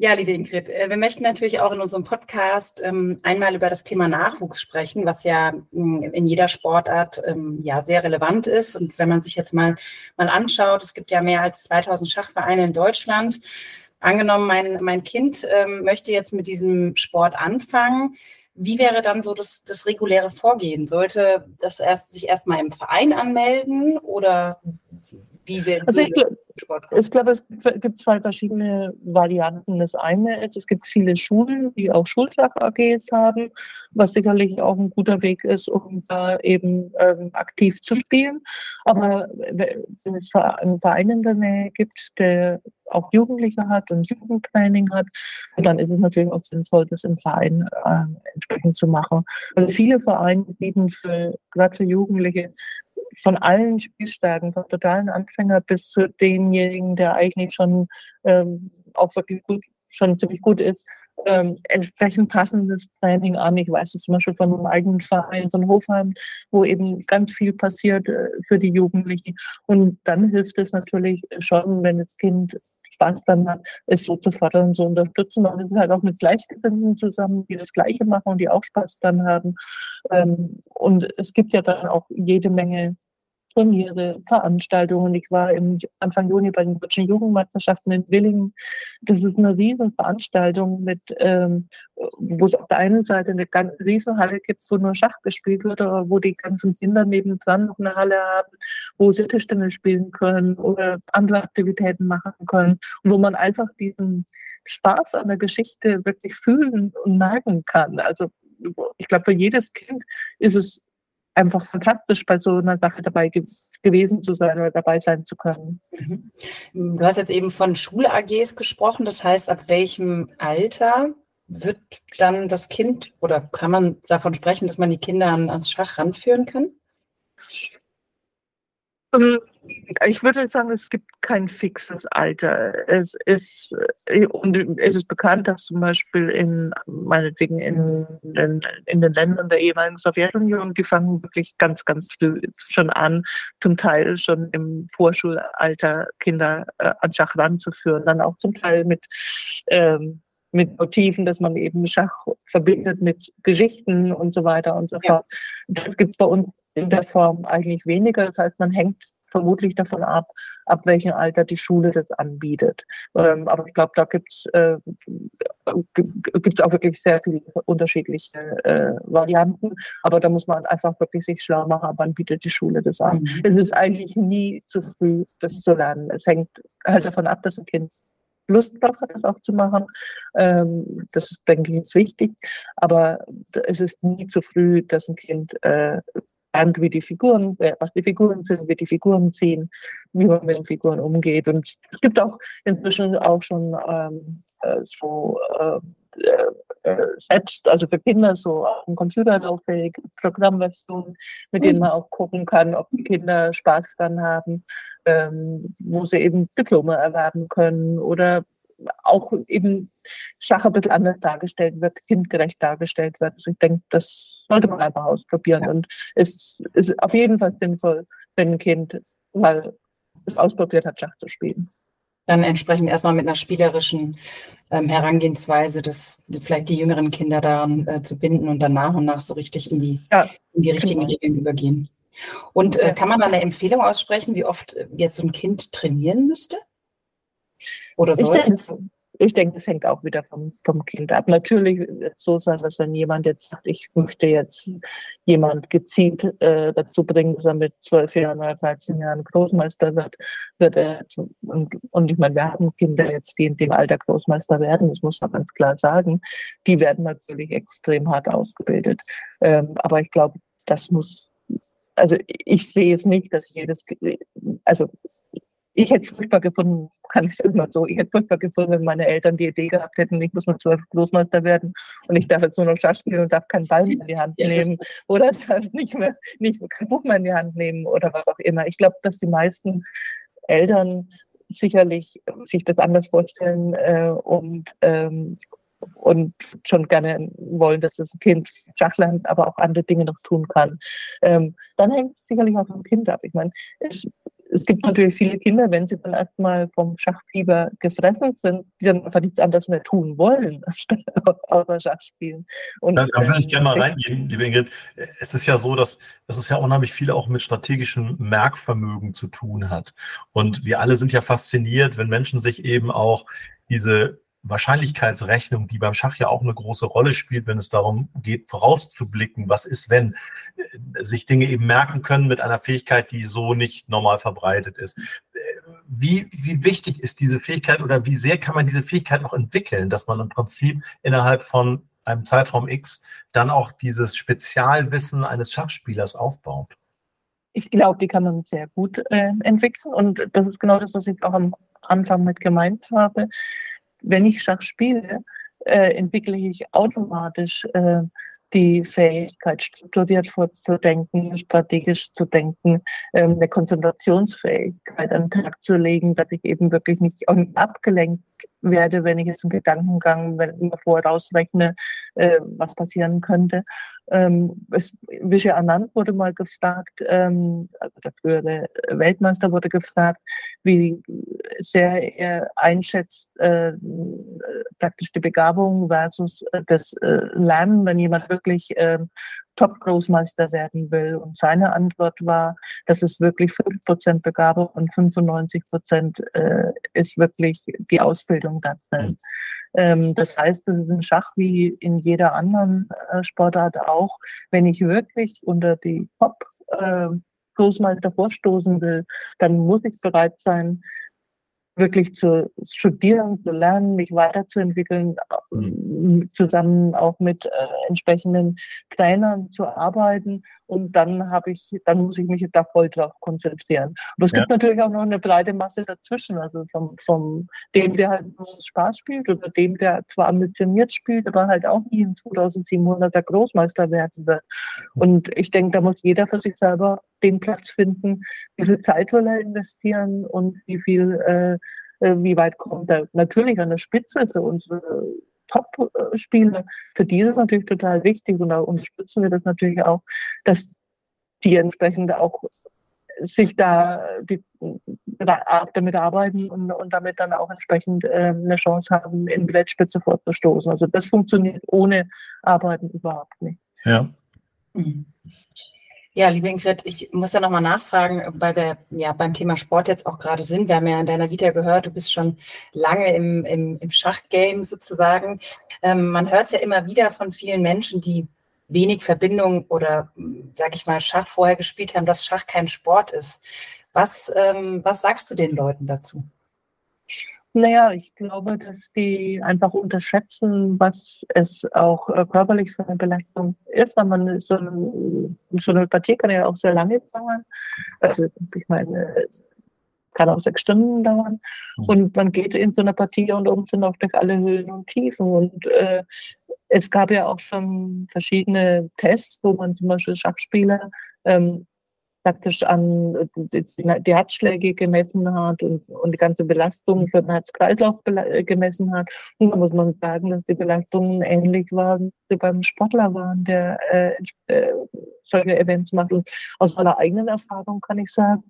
Ja, liebe Ingrid, äh, wir möchten natürlich auch in unserem Podcast ähm, einmal über das Thema Nachwuchs sprechen, was ja mm, in jeder Sportart ähm, ja sehr relevant ist. Und wenn man sich jetzt mal, mal anschaut, es gibt ja mehr als 2000 Schachvereine in Deutschland. Angenommen, mein, mein Kind ähm, möchte jetzt mit diesem Sport anfangen. Wie wäre dann so das, das reguläre Vorgehen? Sollte das erst sich erstmal im Verein anmelden oder wie wir also ich, ich glaube, es gibt zwei verschiedene Varianten. Das eine ist, es gibt viele Schulen, die auch Schultag-AGs haben, was sicherlich auch ein guter Weg ist, um da eben ähm, aktiv zu spielen. Aber wenn es einen Verein in der Nähe gibt, der auch Jugendliche hat und Jugendtraining hat, dann ist es natürlich auch sinnvoll, das im Verein äh, entsprechend zu machen. Also viele Vereine bieten für gerade Jugendliche von allen Spielstärken, vom totalen Anfänger bis zu denjenigen, der eigentlich schon ähm, auch wirklich gut, schon ziemlich gut ist, ähm, entsprechend passendes Training an. Ich weiß es zum Beispiel von einem eigenen Verein von Hofheim, wo eben ganz viel passiert äh, für die Jugendlichen. Und dann hilft es natürlich schon, wenn das Kind Spaß dann hat, es so zu fördern, zu unterstützen. Und es ist halt auch mit Gleichgesinnten zusammen, die das Gleiche machen und die auch Spaß dann haben. Ähm, und es gibt ja dann auch jede Menge Turniere, Veranstaltungen. Ich war im Anfang Juni bei den deutschen Jugendmeisterschaften in Willingen. Das ist eine riesen Veranstaltung mit, ähm, wo es auf der einen Seite eine ganz riesen Halle gibt, wo nur Schach gespielt wird, aber wo die ganzen Kinder nebendran noch eine Halle haben, wo sie Tischtennis spielen können oder andere Aktivitäten machen können und wo man einfach diesen Spaß an der Geschichte wirklich fühlen und merken kann. Also ich glaube, für jedes Kind ist es einfach fantastisch bei so einer Sache dabei ge gewesen zu sein oder dabei sein zu können. Mhm. Du hast jetzt eben von Schul-AGs gesprochen. Das heißt, ab welchem Alter wird dann das Kind oder kann man davon sprechen, dass man die Kinder an, ans Schach ranführen kann? Ähm, ich würde sagen, es gibt kein fixes Alter. Es ist, äh, und es ist bekannt, dass zum Beispiel in, meinetwegen in, in, in den Ländern der ehemaligen Sowjetunion, die fangen wirklich ganz, ganz früh schon an, zum Teil schon im Vorschulalter Kinder äh, an Schach ranzuführen, dann auch zum Teil mit, ähm, mit Motiven, dass man eben Schach verbindet mit Geschichten und so weiter und so fort. Das gibt es bei uns in der Form eigentlich weniger. Das heißt, man hängt vermutlich davon ab, ab welchem Alter die Schule das anbietet. Ähm, aber ich glaube, da gibt es äh, gibt's auch wirklich sehr viele unterschiedliche äh, Varianten. Aber da muss man einfach wirklich sich schlau machen, wann bietet die Schule das an. Mhm. Es ist eigentlich nie zu früh, das zu lernen. Es hängt halt davon ab, dass ein Kind Lust drauf hat, das auch zu machen. Ähm, das denke ich ist wichtig. Aber es ist nie zu früh, dass ein Kind äh, lernt, wie die Figuren, äh, was die Figuren sind, wie die Figuren ziehen, wie man mit den Figuren umgeht. Und es gibt auch inzwischen auch schon ähm, äh, so äh, äh, selbst, also für Kinder so ein computerlaufähige Programmversionen, mit denen man auch gucken kann, ob die Kinder Spaß dran haben, ähm, wo sie eben Diplome erwerben können oder auch eben Schach ein bisschen anders dargestellt wird, kindgerecht dargestellt wird. Also ich denke, das sollte man einfach ausprobieren. Ja. Und es ist auf jeden Fall sinnvoll, wenn ein Kind mal es ausprobiert hat, Schach zu spielen. Dann entsprechend erstmal mit einer spielerischen ähm, Herangehensweise, das vielleicht die jüngeren Kinder daran äh, zu binden und dann nach und nach so richtig in die, ja, in die richtigen genau. Regeln übergehen. Und äh, kann man da eine Empfehlung aussprechen, wie oft jetzt so ein Kind trainieren müsste? Oder sollte? Ich denke, ich denke, das hängt auch wieder vom, vom Kind ab. Natürlich so sein, dass wenn jemand jetzt sagt, ich möchte jetzt jemand gezielt äh, dazu bringen, dass er mit zwölf Jahren oder 13 Jahren Großmeister wird, wird er, und, und ich meine, wir haben Kinder jetzt, die in dem Alter Großmeister werden, das muss man ganz klar sagen, die werden natürlich extrem hart ausgebildet. Ähm, aber ich glaube, das muss also ich sehe es nicht, dass jedes, also ich hätte es furchtbar gefunden, kann ich es immer so, ich hätte furchtbar gefunden, wenn meine Eltern die Idee gehabt hätten, ich muss nur zwölf Großmeister werden und ich darf jetzt nur noch Schach spielen und darf keinen Ball mehr in die Hand nehmen oder nicht mehr, nicht kein Buch mehr in die Hand nehmen oder was auch immer. Ich glaube, dass die meisten Eltern sicherlich sich das anders vorstellen äh, und ähm, und schon gerne wollen, dass das Kind Schach lernt, aber auch andere Dinge noch tun kann. Ähm, dann hängt es sicherlich auch vom Kind ab. Ich meine, es gibt natürlich viele Kinder, wenn sie dann erstmal vom Schachfieber gefressen sind, die dann einfach nichts anderes mehr tun wollen, außer Schach spielen. Und, da, da würde ich gerne mal ähm, reingehen, liebe Ingrid. Es ist ja so, dass, dass es ja unheimlich viel auch mit strategischem Merkvermögen zu tun hat. Und wir alle sind ja fasziniert, wenn Menschen sich eben auch diese Wahrscheinlichkeitsrechnung, die beim Schach ja auch eine große Rolle spielt, wenn es darum geht, vorauszublicken, was ist, wenn äh, sich Dinge eben merken können mit einer Fähigkeit, die so nicht normal verbreitet ist. Äh, wie, wie wichtig ist diese Fähigkeit oder wie sehr kann man diese Fähigkeit auch entwickeln, dass man im Prinzip innerhalb von einem Zeitraum X dann auch dieses Spezialwissen eines Schachspielers aufbaut? Ich glaube, die kann man sehr gut äh, entwickeln und das ist genau das, was ich auch am Anfang mit gemeint habe wenn ich Schach spiele, äh, entwickle ich automatisch äh, die Fähigkeit, strukturiert vorzudenken, strategisch zu denken, ähm, eine Konzentrationsfähigkeit an den Tag zu legen, dass ich eben wirklich nicht abgelenkt werde, wenn ich jetzt einen Gedankengang, wenn ich vorausrechne, äh, was passieren könnte. Ähm, es, Vishay Anand wurde mal gefragt, ähm, der frühere Weltmeister wurde gefragt, wie sehr er einschätzt äh, praktisch die Begabung versus äh, das äh, Lernen, wenn jemand wirklich äh, Top-Großmeister werden will. Und seine Antwort war, dass es wirklich 5% Begabung und 95% äh, ist wirklich die Ausbildung darin. Mhm. Ähm, das heißt, es ist ein Schach wie in jeder anderen äh, Sportart auch. Wenn ich wirklich unter die Top äh, Großmeister vorstoßen will, dann muss ich bereit sein, wirklich zu studieren, zu lernen, mich weiterzuentwickeln, mhm. zusammen auch mit äh, entsprechenden Trainern zu arbeiten. Und dann habe ich, dann muss ich mich da voll drauf konzentrieren. Aber es ja. gibt natürlich auch noch eine breite Masse dazwischen, also vom, vom dem, der halt Spaß spielt oder dem, der zwar ambitioniert spielt, aber halt auch nie in 2700er Großmeister werden wird. Und ich denke, da muss jeder für sich selber den Platz finden, wie viel Zeit will er investieren und wie viel, äh, äh wie weit kommt er. Natürlich an der Spitze für unsere Top-Spieler, für die ist es natürlich total wichtig und da unterstützen wir das natürlich auch, dass die entsprechend auch sich da die, damit arbeiten und, und damit dann auch entsprechend äh, eine Chance haben, in die Weltspitze vorzustoßen. Also das funktioniert ohne Arbeiten überhaupt nicht. Ja. Mhm. Ja, liebe Ingrid, ich muss ja nochmal nachfragen, weil wir ja beim Thema Sport jetzt auch gerade sind. Wir haben ja in deiner Vita gehört, du bist schon lange im, im, im Schachgame sozusagen. Ähm, man hört es ja immer wieder von vielen Menschen, die wenig Verbindung oder, sag ich mal, Schach vorher gespielt haben, dass Schach kein Sport ist. Was, ähm, was sagst du den Leuten dazu? Naja, ich glaube, dass die einfach unterschätzen, was es auch äh, körperlich für eine Belastung ist. Weil man so, so eine Partie kann ja auch sehr lange dauern. Also ich meine, kann auch sechs Stunden dauern. Mhm. Und man geht in so eine Partie und oben sind auch durch alle Höhen und Tiefen. Und äh, es gab ja auch schon verschiedene Tests, wo man zum Beispiel Schachspieler ähm, praktisch an die Herzschläge gemessen hat und, und die ganze Belastung für den Herz-Kreislauf gemessen hat. Und da muss man sagen, dass die Belastungen ähnlich waren, wie beim Sportler waren, der äh, äh, solche Events macht. Und aus meiner eigenen Erfahrung kann ich sagen,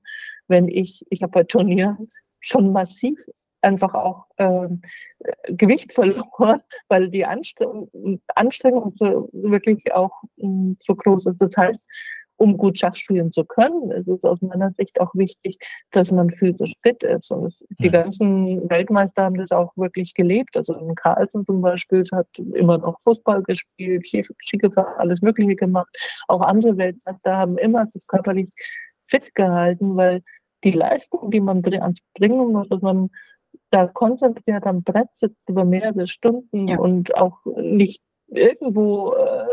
wenn ich, ich habe bei Turnieren schon massiv einfach auch äh, Gewicht verloren, weil die Anstrengung, Anstrengung so wirklich auch mh, mm, so groß ist. Das heißt, um gut Schach spielen zu können, ist es aus meiner Sicht auch wichtig, dass man physisch fit ist. Und die ganzen Weltmeister haben das auch wirklich gelebt. Also in Carlsen zum Beispiel hat immer noch Fußball gespielt, Skigefahren, alles Mögliche gemacht. Auch andere Weltmeister haben immer sich körperlich fit gehalten, weil die Leistung, die man ans Bringen muss, dass man da konzentriert am Brett sitzt über mehrere Stunden ja. und auch nicht irgendwo äh,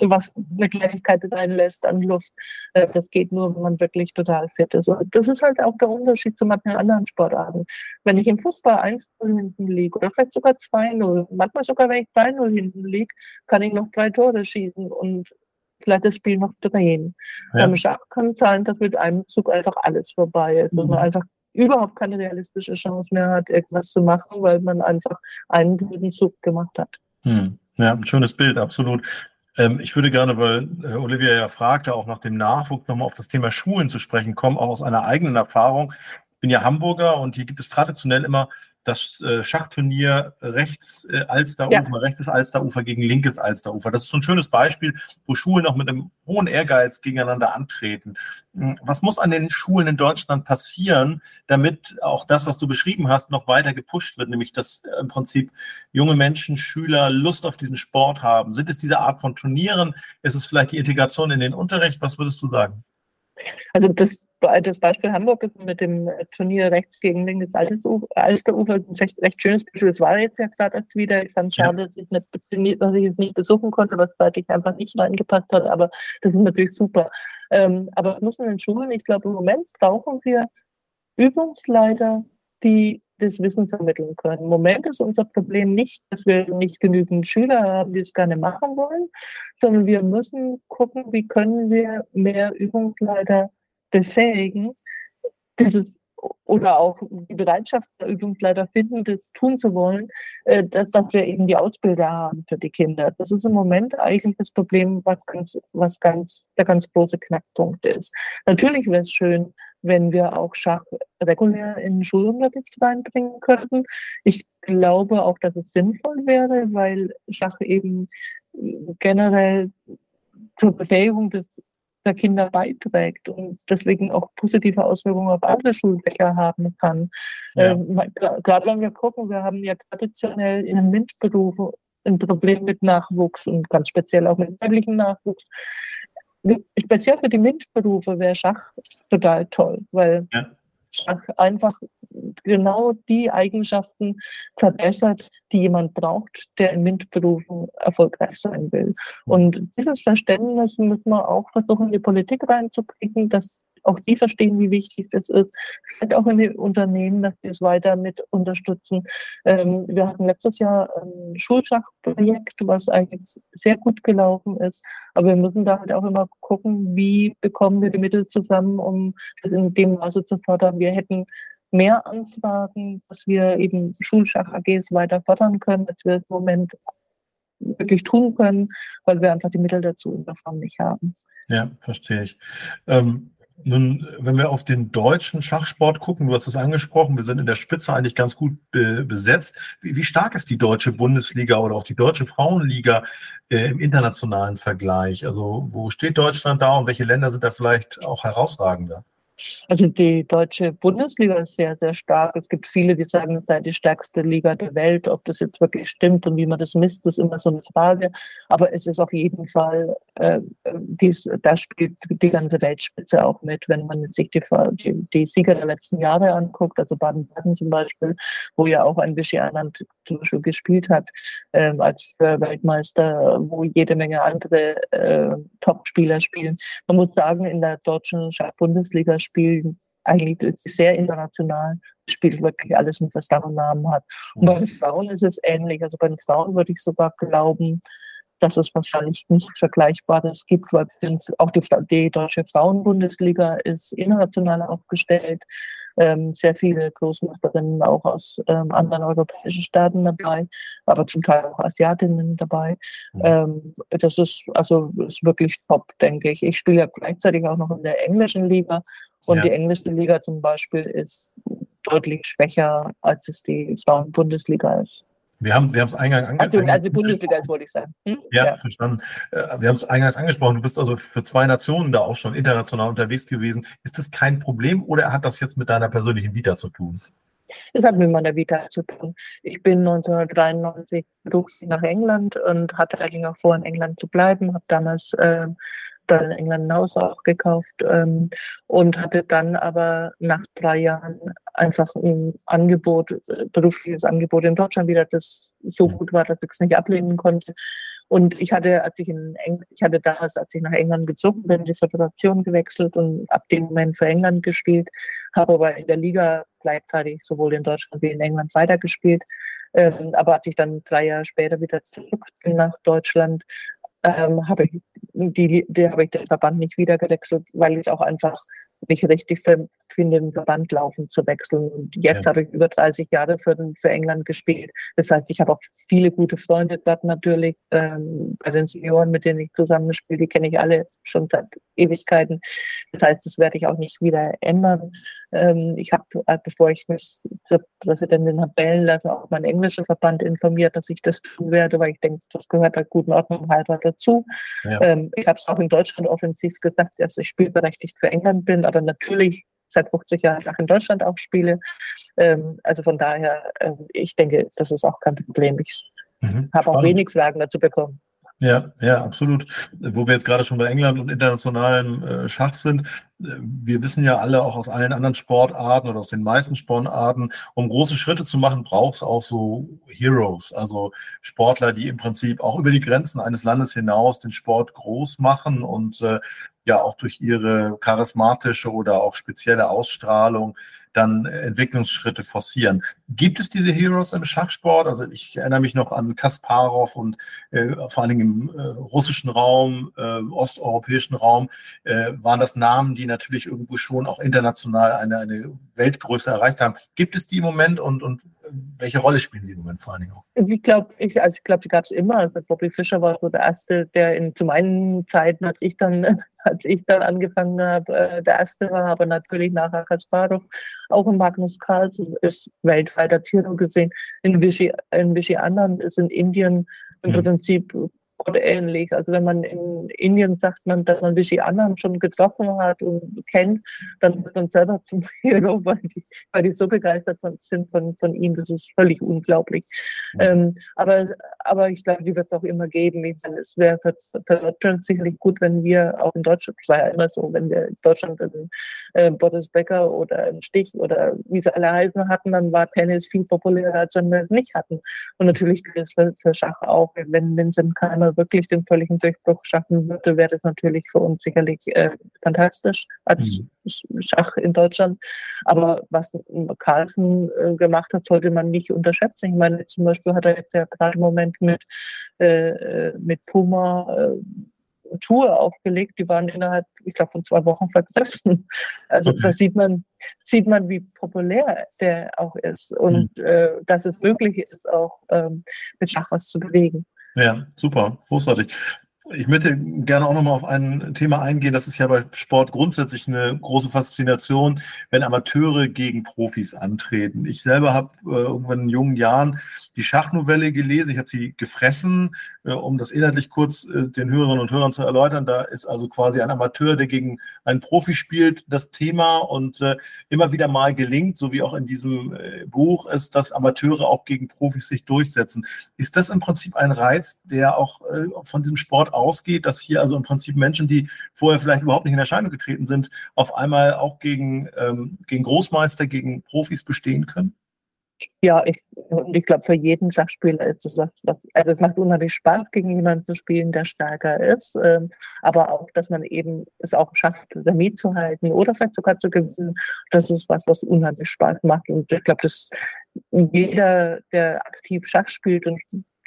was eine Kleinigkeit reinlässt an Luft. Äh, das geht nur, wenn man wirklich total fit ist. Und das ist halt auch der Unterschied zu manchen anderen Sportarten. Wenn ich im Fußball 1-0 hinten liege oder vielleicht sogar 2-0, manchmal sogar wenn ich 2-0 hinten liege, kann ich noch drei Tore schießen und vielleicht das Spiel noch drehen. Ja. Beim Schach kann es sein, dass mit einem Zug einfach alles vorbei ist. Mhm. Und man einfach überhaupt keine realistische Chance mehr hat, irgendwas zu machen, weil man einfach einen guten Zug gemacht hat. Hm. Ja, ein schönes Bild, absolut. Ähm, ich würde gerne, weil Herr Olivia ja fragte, auch nach dem Nachwuchs nochmal auf das Thema Schulen zu sprechen kommen, auch aus einer eigenen Erfahrung. Ich bin ja Hamburger und hier gibt es traditionell immer das äh, Schachturnier rechts äh, Alsterufer, ja. rechtes Alsterufer gegen linkes Alsterufer. Das ist so ein schönes Beispiel, wo Schulen auch mit einem hohen Ehrgeiz gegeneinander antreten. Hm, was muss an den Schulen in Deutschland passieren, damit auch das, was du beschrieben hast, noch weiter gepusht wird, nämlich dass äh, im Prinzip junge Menschen, Schüler Lust auf diesen Sport haben? Sind es diese Art von Turnieren? Ist es vielleicht die Integration in den Unterricht? Was würdest du sagen? Also das, das Beispiel Hamburg ist mit dem Turnier rechts gegen linkes Alsterufer ein recht, recht schönes Beispiel. Es war jetzt ja gerade erst wieder. Ich fand es schade, dass ich, nicht, dass ich es nicht besuchen konnte, was zeitlich einfach nicht reingepasst hat. Aber das ist natürlich super. Ähm, aber es muss in den Schulen, ich glaube, im Moment brauchen wir Übungsleiter, die das Wissen vermitteln können. Im Moment ist unser Problem nicht, dass wir nicht genügend Schüler haben, die es gerne machen wollen, sondern wir müssen gucken, wie können wir mehr Übungsleiter befähigen, dieses oder auch die Bereitschaft der Übungsleiter finden, das tun zu wollen, äh, dass, dass wir eben die Ausbilder haben für die Kinder. Das ist im Moment eigentlich das Problem, was ganz, was ganz, der ganz große Knackpunkt ist. Natürlich wäre es schön, wenn wir auch Schach regulär in Schulunterricht reinbringen könnten. Ich glaube auch, dass es sinnvoll wäre, weil Schach eben generell zur Befähigung des der Kinder beiträgt und deswegen auch positive Auswirkungen auf andere Schulfächer haben kann. Ja. Ähm, Gerade wenn wir gucken, wir haben ja traditionell in den MINT-Berufen ein Problem mit Nachwuchs und ganz speziell auch mit weiblichen Nachwuchs. Speziell für die MINT-Berufe wäre Schach total toll, weil ja einfach genau die Eigenschaften verbessert, die jemand braucht, der in MINT-Berufen erfolgreich sein will. Und dieses Verständnis müssen wir auch versuchen, in die Politik reinzukriegen, dass auch die verstehen, wie wichtig das ist. Vielleicht auch in den Unternehmen, dass sie es weiter mit unterstützen. Ähm, wir hatten letztes Jahr ein Schulschachprojekt, was eigentlich sehr gut gelaufen ist. Aber wir müssen da halt auch immer gucken, wie bekommen wir die Mittel zusammen, um das in dem Maße zu fördern. Wir hätten mehr Anfragen, dass wir eben Schulschach-AGs weiter fördern können, als wir im Moment wirklich tun können, weil wir einfach die Mittel dazu in der Form nicht haben. Ja, verstehe ich. Ähm, nun, wenn wir auf den deutschen Schachsport gucken, du hast es angesprochen, wir sind in der Spitze eigentlich ganz gut be besetzt. Wie, wie, stark ist die deutsche Bundesliga oder auch die deutsche Frauenliga äh, im internationalen Vergleich? Also wo steht Deutschland da und welche Länder sind da vielleicht auch herausragender? Also die deutsche Bundesliga ist sehr, sehr stark. Es gibt viele, die sagen, es sei die stärkste Liga der Welt. Ob das jetzt wirklich stimmt und wie man das misst, ist immer so eine Frage. Aber es ist auf jeden Fall, äh, dies, da spielt die ganze Weltspitze auch mit, wenn man sich die, die, die Sieger der letzten Jahre anguckt, also Baden-Baden zum Beispiel, wo ja auch ein Vichy Anand zum Beispiel gespielt hat äh, als Weltmeister, wo jede Menge andere äh, Top-Spieler spielen. Man muss sagen, in der deutschen Bundesliga spielen eigentlich sehr international, spielt wirklich alles mit was Namen hat. Und bei den Frauen ist es ähnlich. Also bei den Frauen würde ich sogar glauben, dass es wahrscheinlich nichts Vergleichbares gibt, weil auch die, die deutsche Frauenbundesliga ist international aufgestellt. Ähm, sehr viele Großmachterinnen auch aus ähm, anderen europäischen Staaten dabei, aber zum Teil auch Asiatinnen dabei. Mhm. Ähm, das ist also ist wirklich top, denke ich. Ich spiele ja gleichzeitig auch noch in der englischen Liga und ja. die englische Liga zum Beispiel ist deutlich schwächer, als es die Frauen-Bundesliga ist. Wir haben wir es eingangs angesprochen. Also, die Bundesliga, wollte ich sagen. Hm? Ja, ja, verstanden. Äh, wir haben es eingangs angesprochen. Du bist also für zwei Nationen da auch schon international unterwegs gewesen. Ist das kein Problem oder hat das jetzt mit deiner persönlichen Vita zu tun? Das hat mit meiner Vita zu tun. Ich bin 1993 beruflich nach England und hatte eigentlich auch vor, in England zu bleiben. Habe damals äh, dann in England ein Haus auch gekauft ähm, und hatte dann aber nach drei Jahren einfach ein Angebot, äh, berufliches Angebot in Deutschland wieder, das so gut war, dass ich es nicht ablehnen konnte. Und ich hatte, als ich in Eng ich hatte damals, als ich nach England gezogen bin, die Situation gewechselt und ab dem Moment für England gespielt, habe aber in der Liga gleichzeitig sowohl in Deutschland wie in England weitergespielt. Ähm, aber als ich dann drei Jahre später wieder zurück nach Deutschland, ähm, habe ich die, die habe ich den Verband nicht wieder gewechselt, weil ich auch einfach nicht richtig finde, den Verband laufen zu wechseln. Und jetzt ja. habe ich über 30 Jahre für, für England gespielt. Das heißt, ich habe auch viele gute Freunde dort natürlich. Ähm, bei den Senioren, mit denen ich zusammenspiele, die kenne ich alle schon seit Ewigkeiten. Das heißt, das werde ich auch nicht wieder ändern. Ähm, ich habe, äh, bevor ich mich zur Präsidentin habe lassen, auch meinen englischen Verband informiert, dass ich das tun werde, weil ich denke, das gehört der guten Ordnung halt dazu. Ja. Ähm, ich habe es auch in Deutschland offensiv gesagt, dass ich spielberechtigt für England bin, aber natürlich seit 50 Jahren auch in Deutschland auch spiele. Ähm, also von daher, äh, ich denke, das ist auch kein Problem. Ich mhm. habe auch wenig Sagen dazu bekommen. Ja, ja, absolut. Wo wir jetzt gerade schon bei England und internationalem äh, Schach sind, äh, wir wissen ja alle auch aus allen anderen Sportarten oder aus den meisten Sportarten, um große Schritte zu machen, braucht es auch so Heroes, also Sportler, die im Prinzip auch über die Grenzen eines Landes hinaus den Sport groß machen und äh, ja auch durch ihre charismatische oder auch spezielle Ausstrahlung dann Entwicklungsschritte forcieren. Gibt es diese Heroes im Schachsport? Also ich erinnere mich noch an Kasparov und äh, vor allen Dingen im äh, russischen Raum, äh, osteuropäischen Raum, äh, waren das Namen, die natürlich irgendwo schon auch international eine, eine Weltgröße erreicht haben. Gibt es die im Moment und, und welche Rolle spielen sie im Moment vor allen Dingen auch? Ich glaube, ich, also ich glaube, die gab es immer. Also Bobby Fischer war so der erste, der in zu meinen Zeiten, als ich dann, als ich dann angefangen habe, äh, der erste war, aber natürlich nachher Kasparov, auch in Magnus Carlsen ist weltweiter Tiro gesehen. In Vichy, in Vichy anderen ist in Indien im mhm. Prinzip Gott ähnlich. Also wenn man in Indien sagt, man, dass man sich die anderen schon getroffen hat und kennt, dann wird man selber zum Hero, weil die, weil die so begeistert sind von, von ihm. Das ist völlig unglaublich. Mhm. Ähm, aber, aber ich glaube, die wird es auch immer geben. Ich meine, es wäre für, für Deutschland sicherlich gut, wenn wir auch in Deutschland, es war ja immer so, wenn wir in Deutschland einen äh, Boris Becker oder einen Stich oder wie sie alle heißen hatten, dann war Tennis viel populärer, als wenn wir es nicht hatten. Und natürlich gilt es für, für Schach auch, wenn Vincent Keimer Name wirklich den völligen Durchbruch schaffen würde, wäre das natürlich für uns sicherlich äh, fantastisch als mhm. Schach in Deutschland. Aber was Carlsen äh, gemacht hat, sollte man nicht unterschätzen. Ich meine, zum Beispiel hat er jetzt ja gerade im Moment mit, äh, äh mit Puma äh, Tour aufgelegt, die waren innerhalb, ich glaube, von zwei Wochen vergessen. Also okay. da sieht man, sieht man, wie populär der auch ist und mhm. äh, dass es möglich ist, auch ähm, mit Schach was zu bewegen. Ja, super, großartig. Ich möchte gerne auch nochmal auf ein Thema eingehen. Das ist ja bei Sport grundsätzlich eine große Faszination, wenn Amateure gegen Profis antreten. Ich selber habe äh, irgendwann in jungen Jahren die Schachnovelle gelesen. Ich habe sie gefressen, äh, um das inhaltlich kurz äh, den Hörerinnen und Hörern zu erläutern. Da ist also quasi ein Amateur, der gegen einen Profi spielt, das Thema und äh, immer wieder mal gelingt, so wie auch in diesem äh, Buch ist, dass Amateure auch gegen Profis sich durchsetzen. Ist das im Prinzip ein Reiz, der auch äh, von diesem Sport ausgeht, dass hier also im Prinzip Menschen, die vorher vielleicht überhaupt nicht in Erscheinung getreten sind, auf einmal auch gegen, ähm, gegen Großmeister, gegen Profis bestehen können? Ja, ich, ich glaube, für jeden Schachspieler ist es, also es macht unheimlich Spaß, gegen jemanden zu spielen, der stärker ist, ähm, aber auch, dass man eben es auch schafft, damit zu halten oder vielleicht sogar zu gewinnen, das ist was, was unheimlich Spaß macht und ich glaube, dass jeder, der aktiv Schach spielt und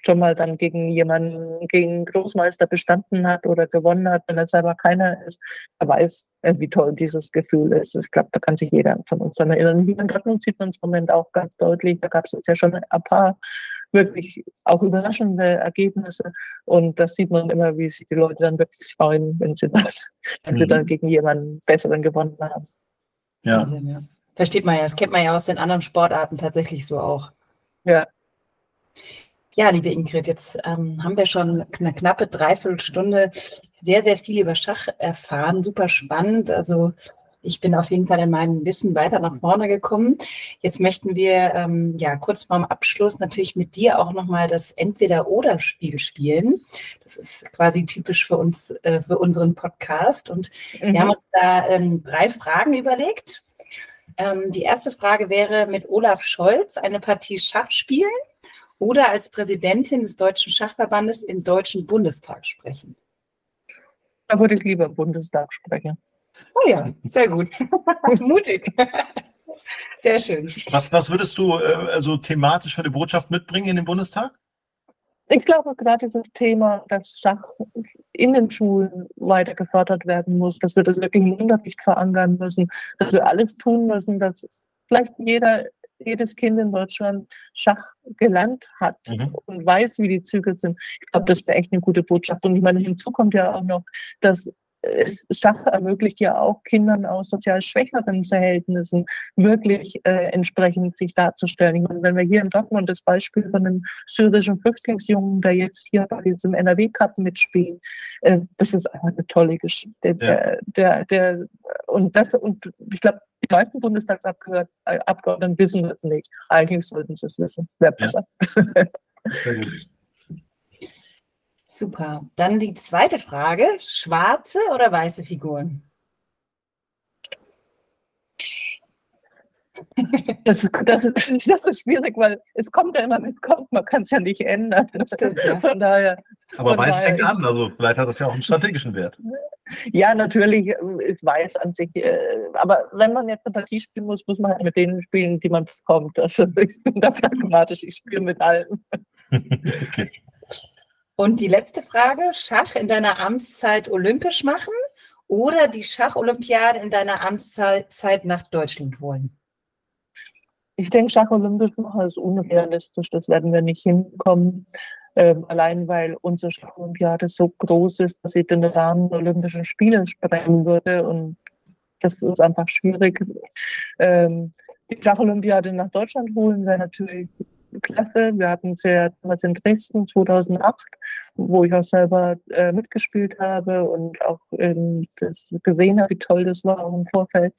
schon mal dann gegen jemanden, gegen Großmeister bestanden hat oder gewonnen hat, wenn er selber keiner ist, er weiß, äh, wie toll dieses Gefühl ist. Ich glaube, da kann sich jeder von uns daran erinnern. Hier in Dortmund sieht man es im Moment auch ganz deutlich. Da gab es jetzt ja schon ein paar wirklich auch überraschende Ergebnisse. Und das sieht man immer, wie sich die Leute dann wirklich freuen, wenn sie das, wenn mhm. sie dann gegen jemanden besseren gewonnen haben. Ja. Versteht man ja, das kennt man ja aus den anderen Sportarten tatsächlich so auch. Ja. Ja, liebe Ingrid, jetzt ähm, haben wir schon eine knappe Dreiviertelstunde sehr, sehr viel über Schach erfahren. Super spannend. Also ich bin auf jeden Fall in meinem Wissen weiter nach vorne gekommen. Jetzt möchten wir ähm, ja kurz vorm Abschluss natürlich mit dir auch nochmal das Entweder-Oder-Spiel spielen. Das ist quasi typisch für uns, äh, für unseren Podcast. Und mhm. wir haben uns da ähm, drei Fragen überlegt. Ähm, die erste Frage wäre mit Olaf Scholz eine Partie Schach spielen oder als Präsidentin des Deutschen Schachverbandes im Deutschen Bundestag sprechen? Da würde ich lieber Bundestag sprechen. Oh ja, sehr gut. Mutig. Sehr schön. Was, was würdest du äh, also thematisch für die Botschaft mitbringen in den Bundestag? Ich glaube gerade das Thema, dass Schach in den Schulen weiter gefördert werden muss, dass wir das wirklich monatlich verankern müssen, dass wir alles tun müssen, dass vielleicht jeder jedes Kind in Deutschland Schach gelernt hat mhm. und weiß, wie die Züge sind. Ich glaube, das wäre echt eine gute Botschaft. Und ich meine, hinzu kommt ja auch noch, dass Schach ermöglicht ja auch Kindern aus sozial schwächeren Verhältnissen wirklich äh, entsprechend sich darzustellen. Und wenn wir hier in Dortmund das Beispiel von einem syrischen Flüchtlingsjungen, der jetzt hier bei diesem NRW-Cup mitspielt, äh, das ist einfach eine tolle Geschichte. Ja. Der, der, der, und, das, und ich glaube, die meisten Bundestagsabgeordneten wissen das nicht. Eigentlich sollten sie es wissen. Wäre besser. Ja. Sehr gut. Super. Dann die zweite Frage: Schwarze oder weiße Figuren? Das, das, ist, das ist schwierig, weil es kommt ja immer mit kommt, man kann es ja nicht ändern. Stimmt, ja. Von daher. Aber von Weiß daher- fängt an, also vielleicht hat das ja auch einen strategischen Wert. Ja, natürlich äh, ist Weiß an sich. Äh, aber wenn man jetzt Partie spielen muss, muss man halt mit denen spielen, die man bekommt. Also ich bin da pragmatisch, ich spiele mit allen. okay. Und die letzte Frage, Schach in deiner Amtszeit olympisch machen oder die Schacholympiade in deiner Amtszeit nach Deutschland holen? Ich denke, Schach olympisch machen ist unrealistisch. Das werden wir nicht hinbekommen. Ähm, allein weil unsere Schacholympiade so groß ist, dass sie den Rahmen der Olympischen Spiele sprengen würde. Und das ist einfach schwierig. Ähm, die Schacholympiade nach Deutschland holen wäre natürlich klasse. Wir hatten sie ja damals in Dresden 2008, wo ich auch selber äh, mitgespielt habe und auch ähm, das gesehen habe, wie toll das war auch im Vorfeld.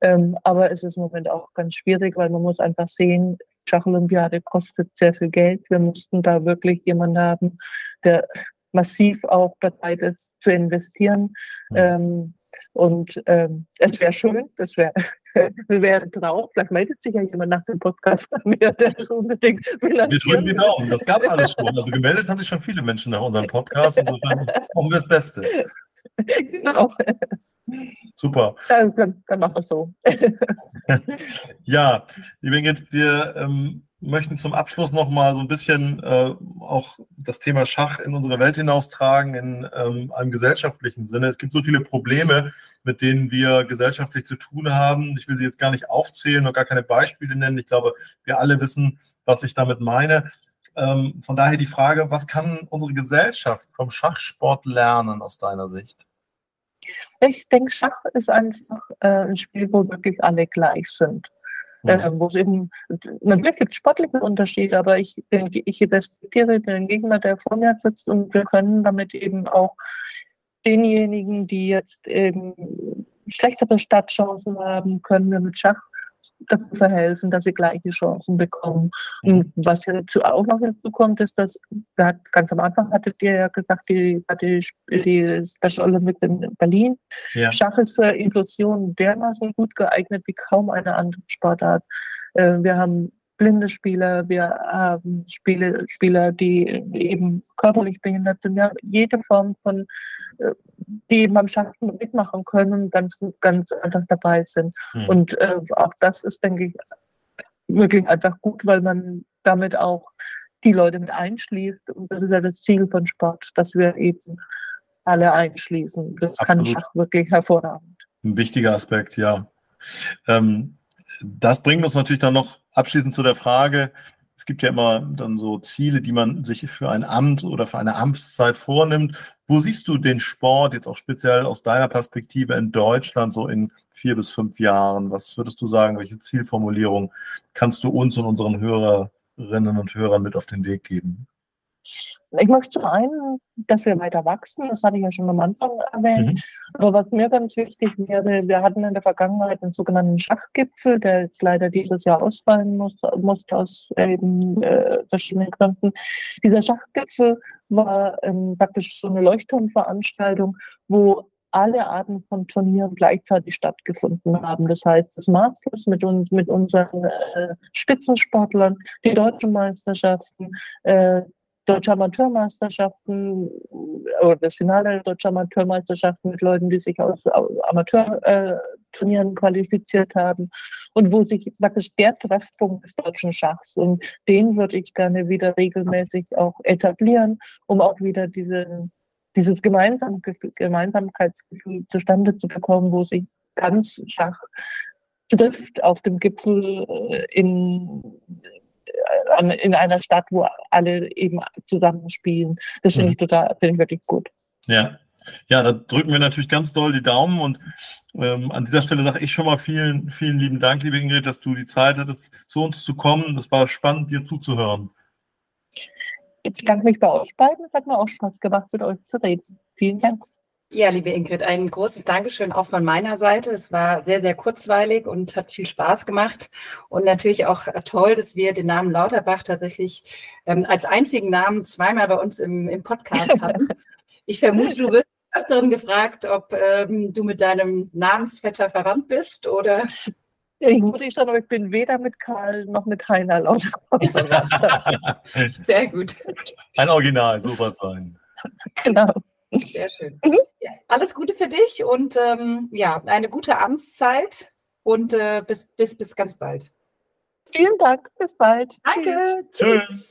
Ähm, aber es ist im Moment auch ganz schwierig, weil man muss einfach sehen, Schacholympiade kostet sehr viel Geld. Wir mussten da wirklich jemanden haben, der massiv auch bereit ist zu investieren. Mhm. Ähm, und ähm, es wäre schön, das wäre wäre Traum. Vielleicht meldet sich ja jemand nach dem Podcast an mir, der das unbedingt Wir drücken die Daumen. Das gab alles schon. Also gemeldet haben sich schon viele Menschen nach unserem Podcast. Insofern hoffen wir das Beste. Genau. Super. Dann, dann, dann machen wir es so. Ja, liebe Ingrid, wir ähm, möchten zum Abschluss noch mal so ein bisschen äh, auch das Thema Schach in unsere Welt hinaustragen, in ähm, einem gesellschaftlichen Sinne. Es gibt so viele Probleme, mit denen wir gesellschaftlich zu tun haben. Ich will sie jetzt gar nicht aufzählen und gar keine Beispiele nennen. Ich glaube, wir alle wissen, was ich damit meine. Ähm, von daher die Frage, was kann unsere Gesellschaft vom Schachsport lernen aus deiner Sicht? Ich denke, Schach ist einfach äh, ein Spiel, wo wirklich alle gleich sind. Äh, wo es eben, natürlich gibt es sportliche Unterschiede, aber ich, ich respektiere den Gegner, der vor mir sitzt und wir können damit eben auch denjenigen, die jetzt eben schlechtere Startchancen haben, können wir mit Schach dafür verhelfen, dass sie gleiche Chancen bekommen. Und was jetzt auch noch hinzukommt, ist, dass ganz am Anfang hattet ihr ja gesagt, die, die, die Special Olympics in Berlin. Ja. Schach ist zur Inklusion dermaßen gut geeignet wie kaum eine andere Sportart. Äh, Wir haben blinde Spieler, wir haben Spiele, Spieler, die eben körperlich behindert sind. Wir haben jede Form von, äh, die eben beim Schach mitmachen können ganz, ganz einfach dabei sind. Mhm. Und äh, auch das ist, denke ich, wirklich einfach gut, weil man damit auch die Leute mit einschließt. Und das ist ja das Ziel von Sport, dass wir eben alle einschließen. Das kann Absolut. Schach wirklich hervorragend. Ein wichtiger Aspekt, ja. Ähm, das bringt uns natürlich dann noch abschließend zu der Frage, es gibt ja immer dann so Ziele, die man sich für ein Amt oder für eine Amtszeit vornimmt. Wo siehst du den Sport jetzt auch speziell aus deiner Perspektive in Deutschland so in vier bis fünf Jahren? Was würdest du sagen, welche Zielformulierung kannst du uns und unseren Hörerinnen und Hörern mit auf den Weg geben? Ich möchte zum einen, dass wir weiter wachsen, das hatte ich ja schon am Anfang erwähnt. Mhm. Aber was mir ganz wichtig wäre, wir hatten in der Vergangenheit einen sogenannten Schachgipfel, der jetzt leider dieses Jahr ausfallen muss, musste aus eben äh, verschiedenen Gründen. Dieser Schachgipfel war ähm, praktisch so eine Leuchtturmveranstaltung, wo alle Arten von Turnieren gleichzeitig stattgefunden haben. Das heißt, das Masters mit uns, mit unseren äh, Spitzensportlern, die deutschen Meisterschaften, äh, deutsche Amateurmeisterschaften oder das Finale der deutschen Amateurmeisterschaften mit Leuten, die sich aus Amateurturnieren qualifiziert haben und wo sich praktisch der Treffpunkt des deutschen Schachs und den würde ich gerne wieder regelmäßig auch etablieren, um auch wieder diese, dieses Gemeinsam Gemeinsamkeitsgefühl zustande zu bekommen, wo sich ganz Schach trifft auf dem Gipfel äh, in an- in einer Stadt, wo alle eben zusammen spielen. Das finde Mhm. ich total, finde ich wirklich gut. Ja. Ja, da drücken wir natürlich ganz doll die Daumen und ähm, an dieser Stelle sage ich schon mal vielen, vielen lieben Dank, liebe Ingrid, dass du die Zeit hattest, zu uns zu kommen. Das war spannend, dir zuzuhören. Ich bedanke mich bei euch beiden. Es hat mir auch Spaß gemacht, mit euch zu reden. Vielen Dank. Ja, liebe Ingrid, ein großes Dankeschön auch von meiner Seite. Es war sehr, sehr kurzweilig und hat viel Spaß gemacht. Und natürlich auch toll, dass wir den Namen Lauterbach tatsächlich ähm, als einzigen Namen zweimal bei uns im, im Podcast hatten. Ich vermute, du wirst öfteren gefragt, ob ähm, du mit deinem Namensvetter verwandt bist oder Ja, ich muss nicht sagen, aber ich bin weder mit Karl noch mit Heiner laut. Sehr gut. Ein Original, so was sein. genau. Sehr schön. Mhm. Ja, alles Gute für dich und ähm, ja, eine gute Amtszeit und äh, bis, bis, bis ganz bald. Vielen Dank, bis bald. Danke. Tschüss. Tschüss.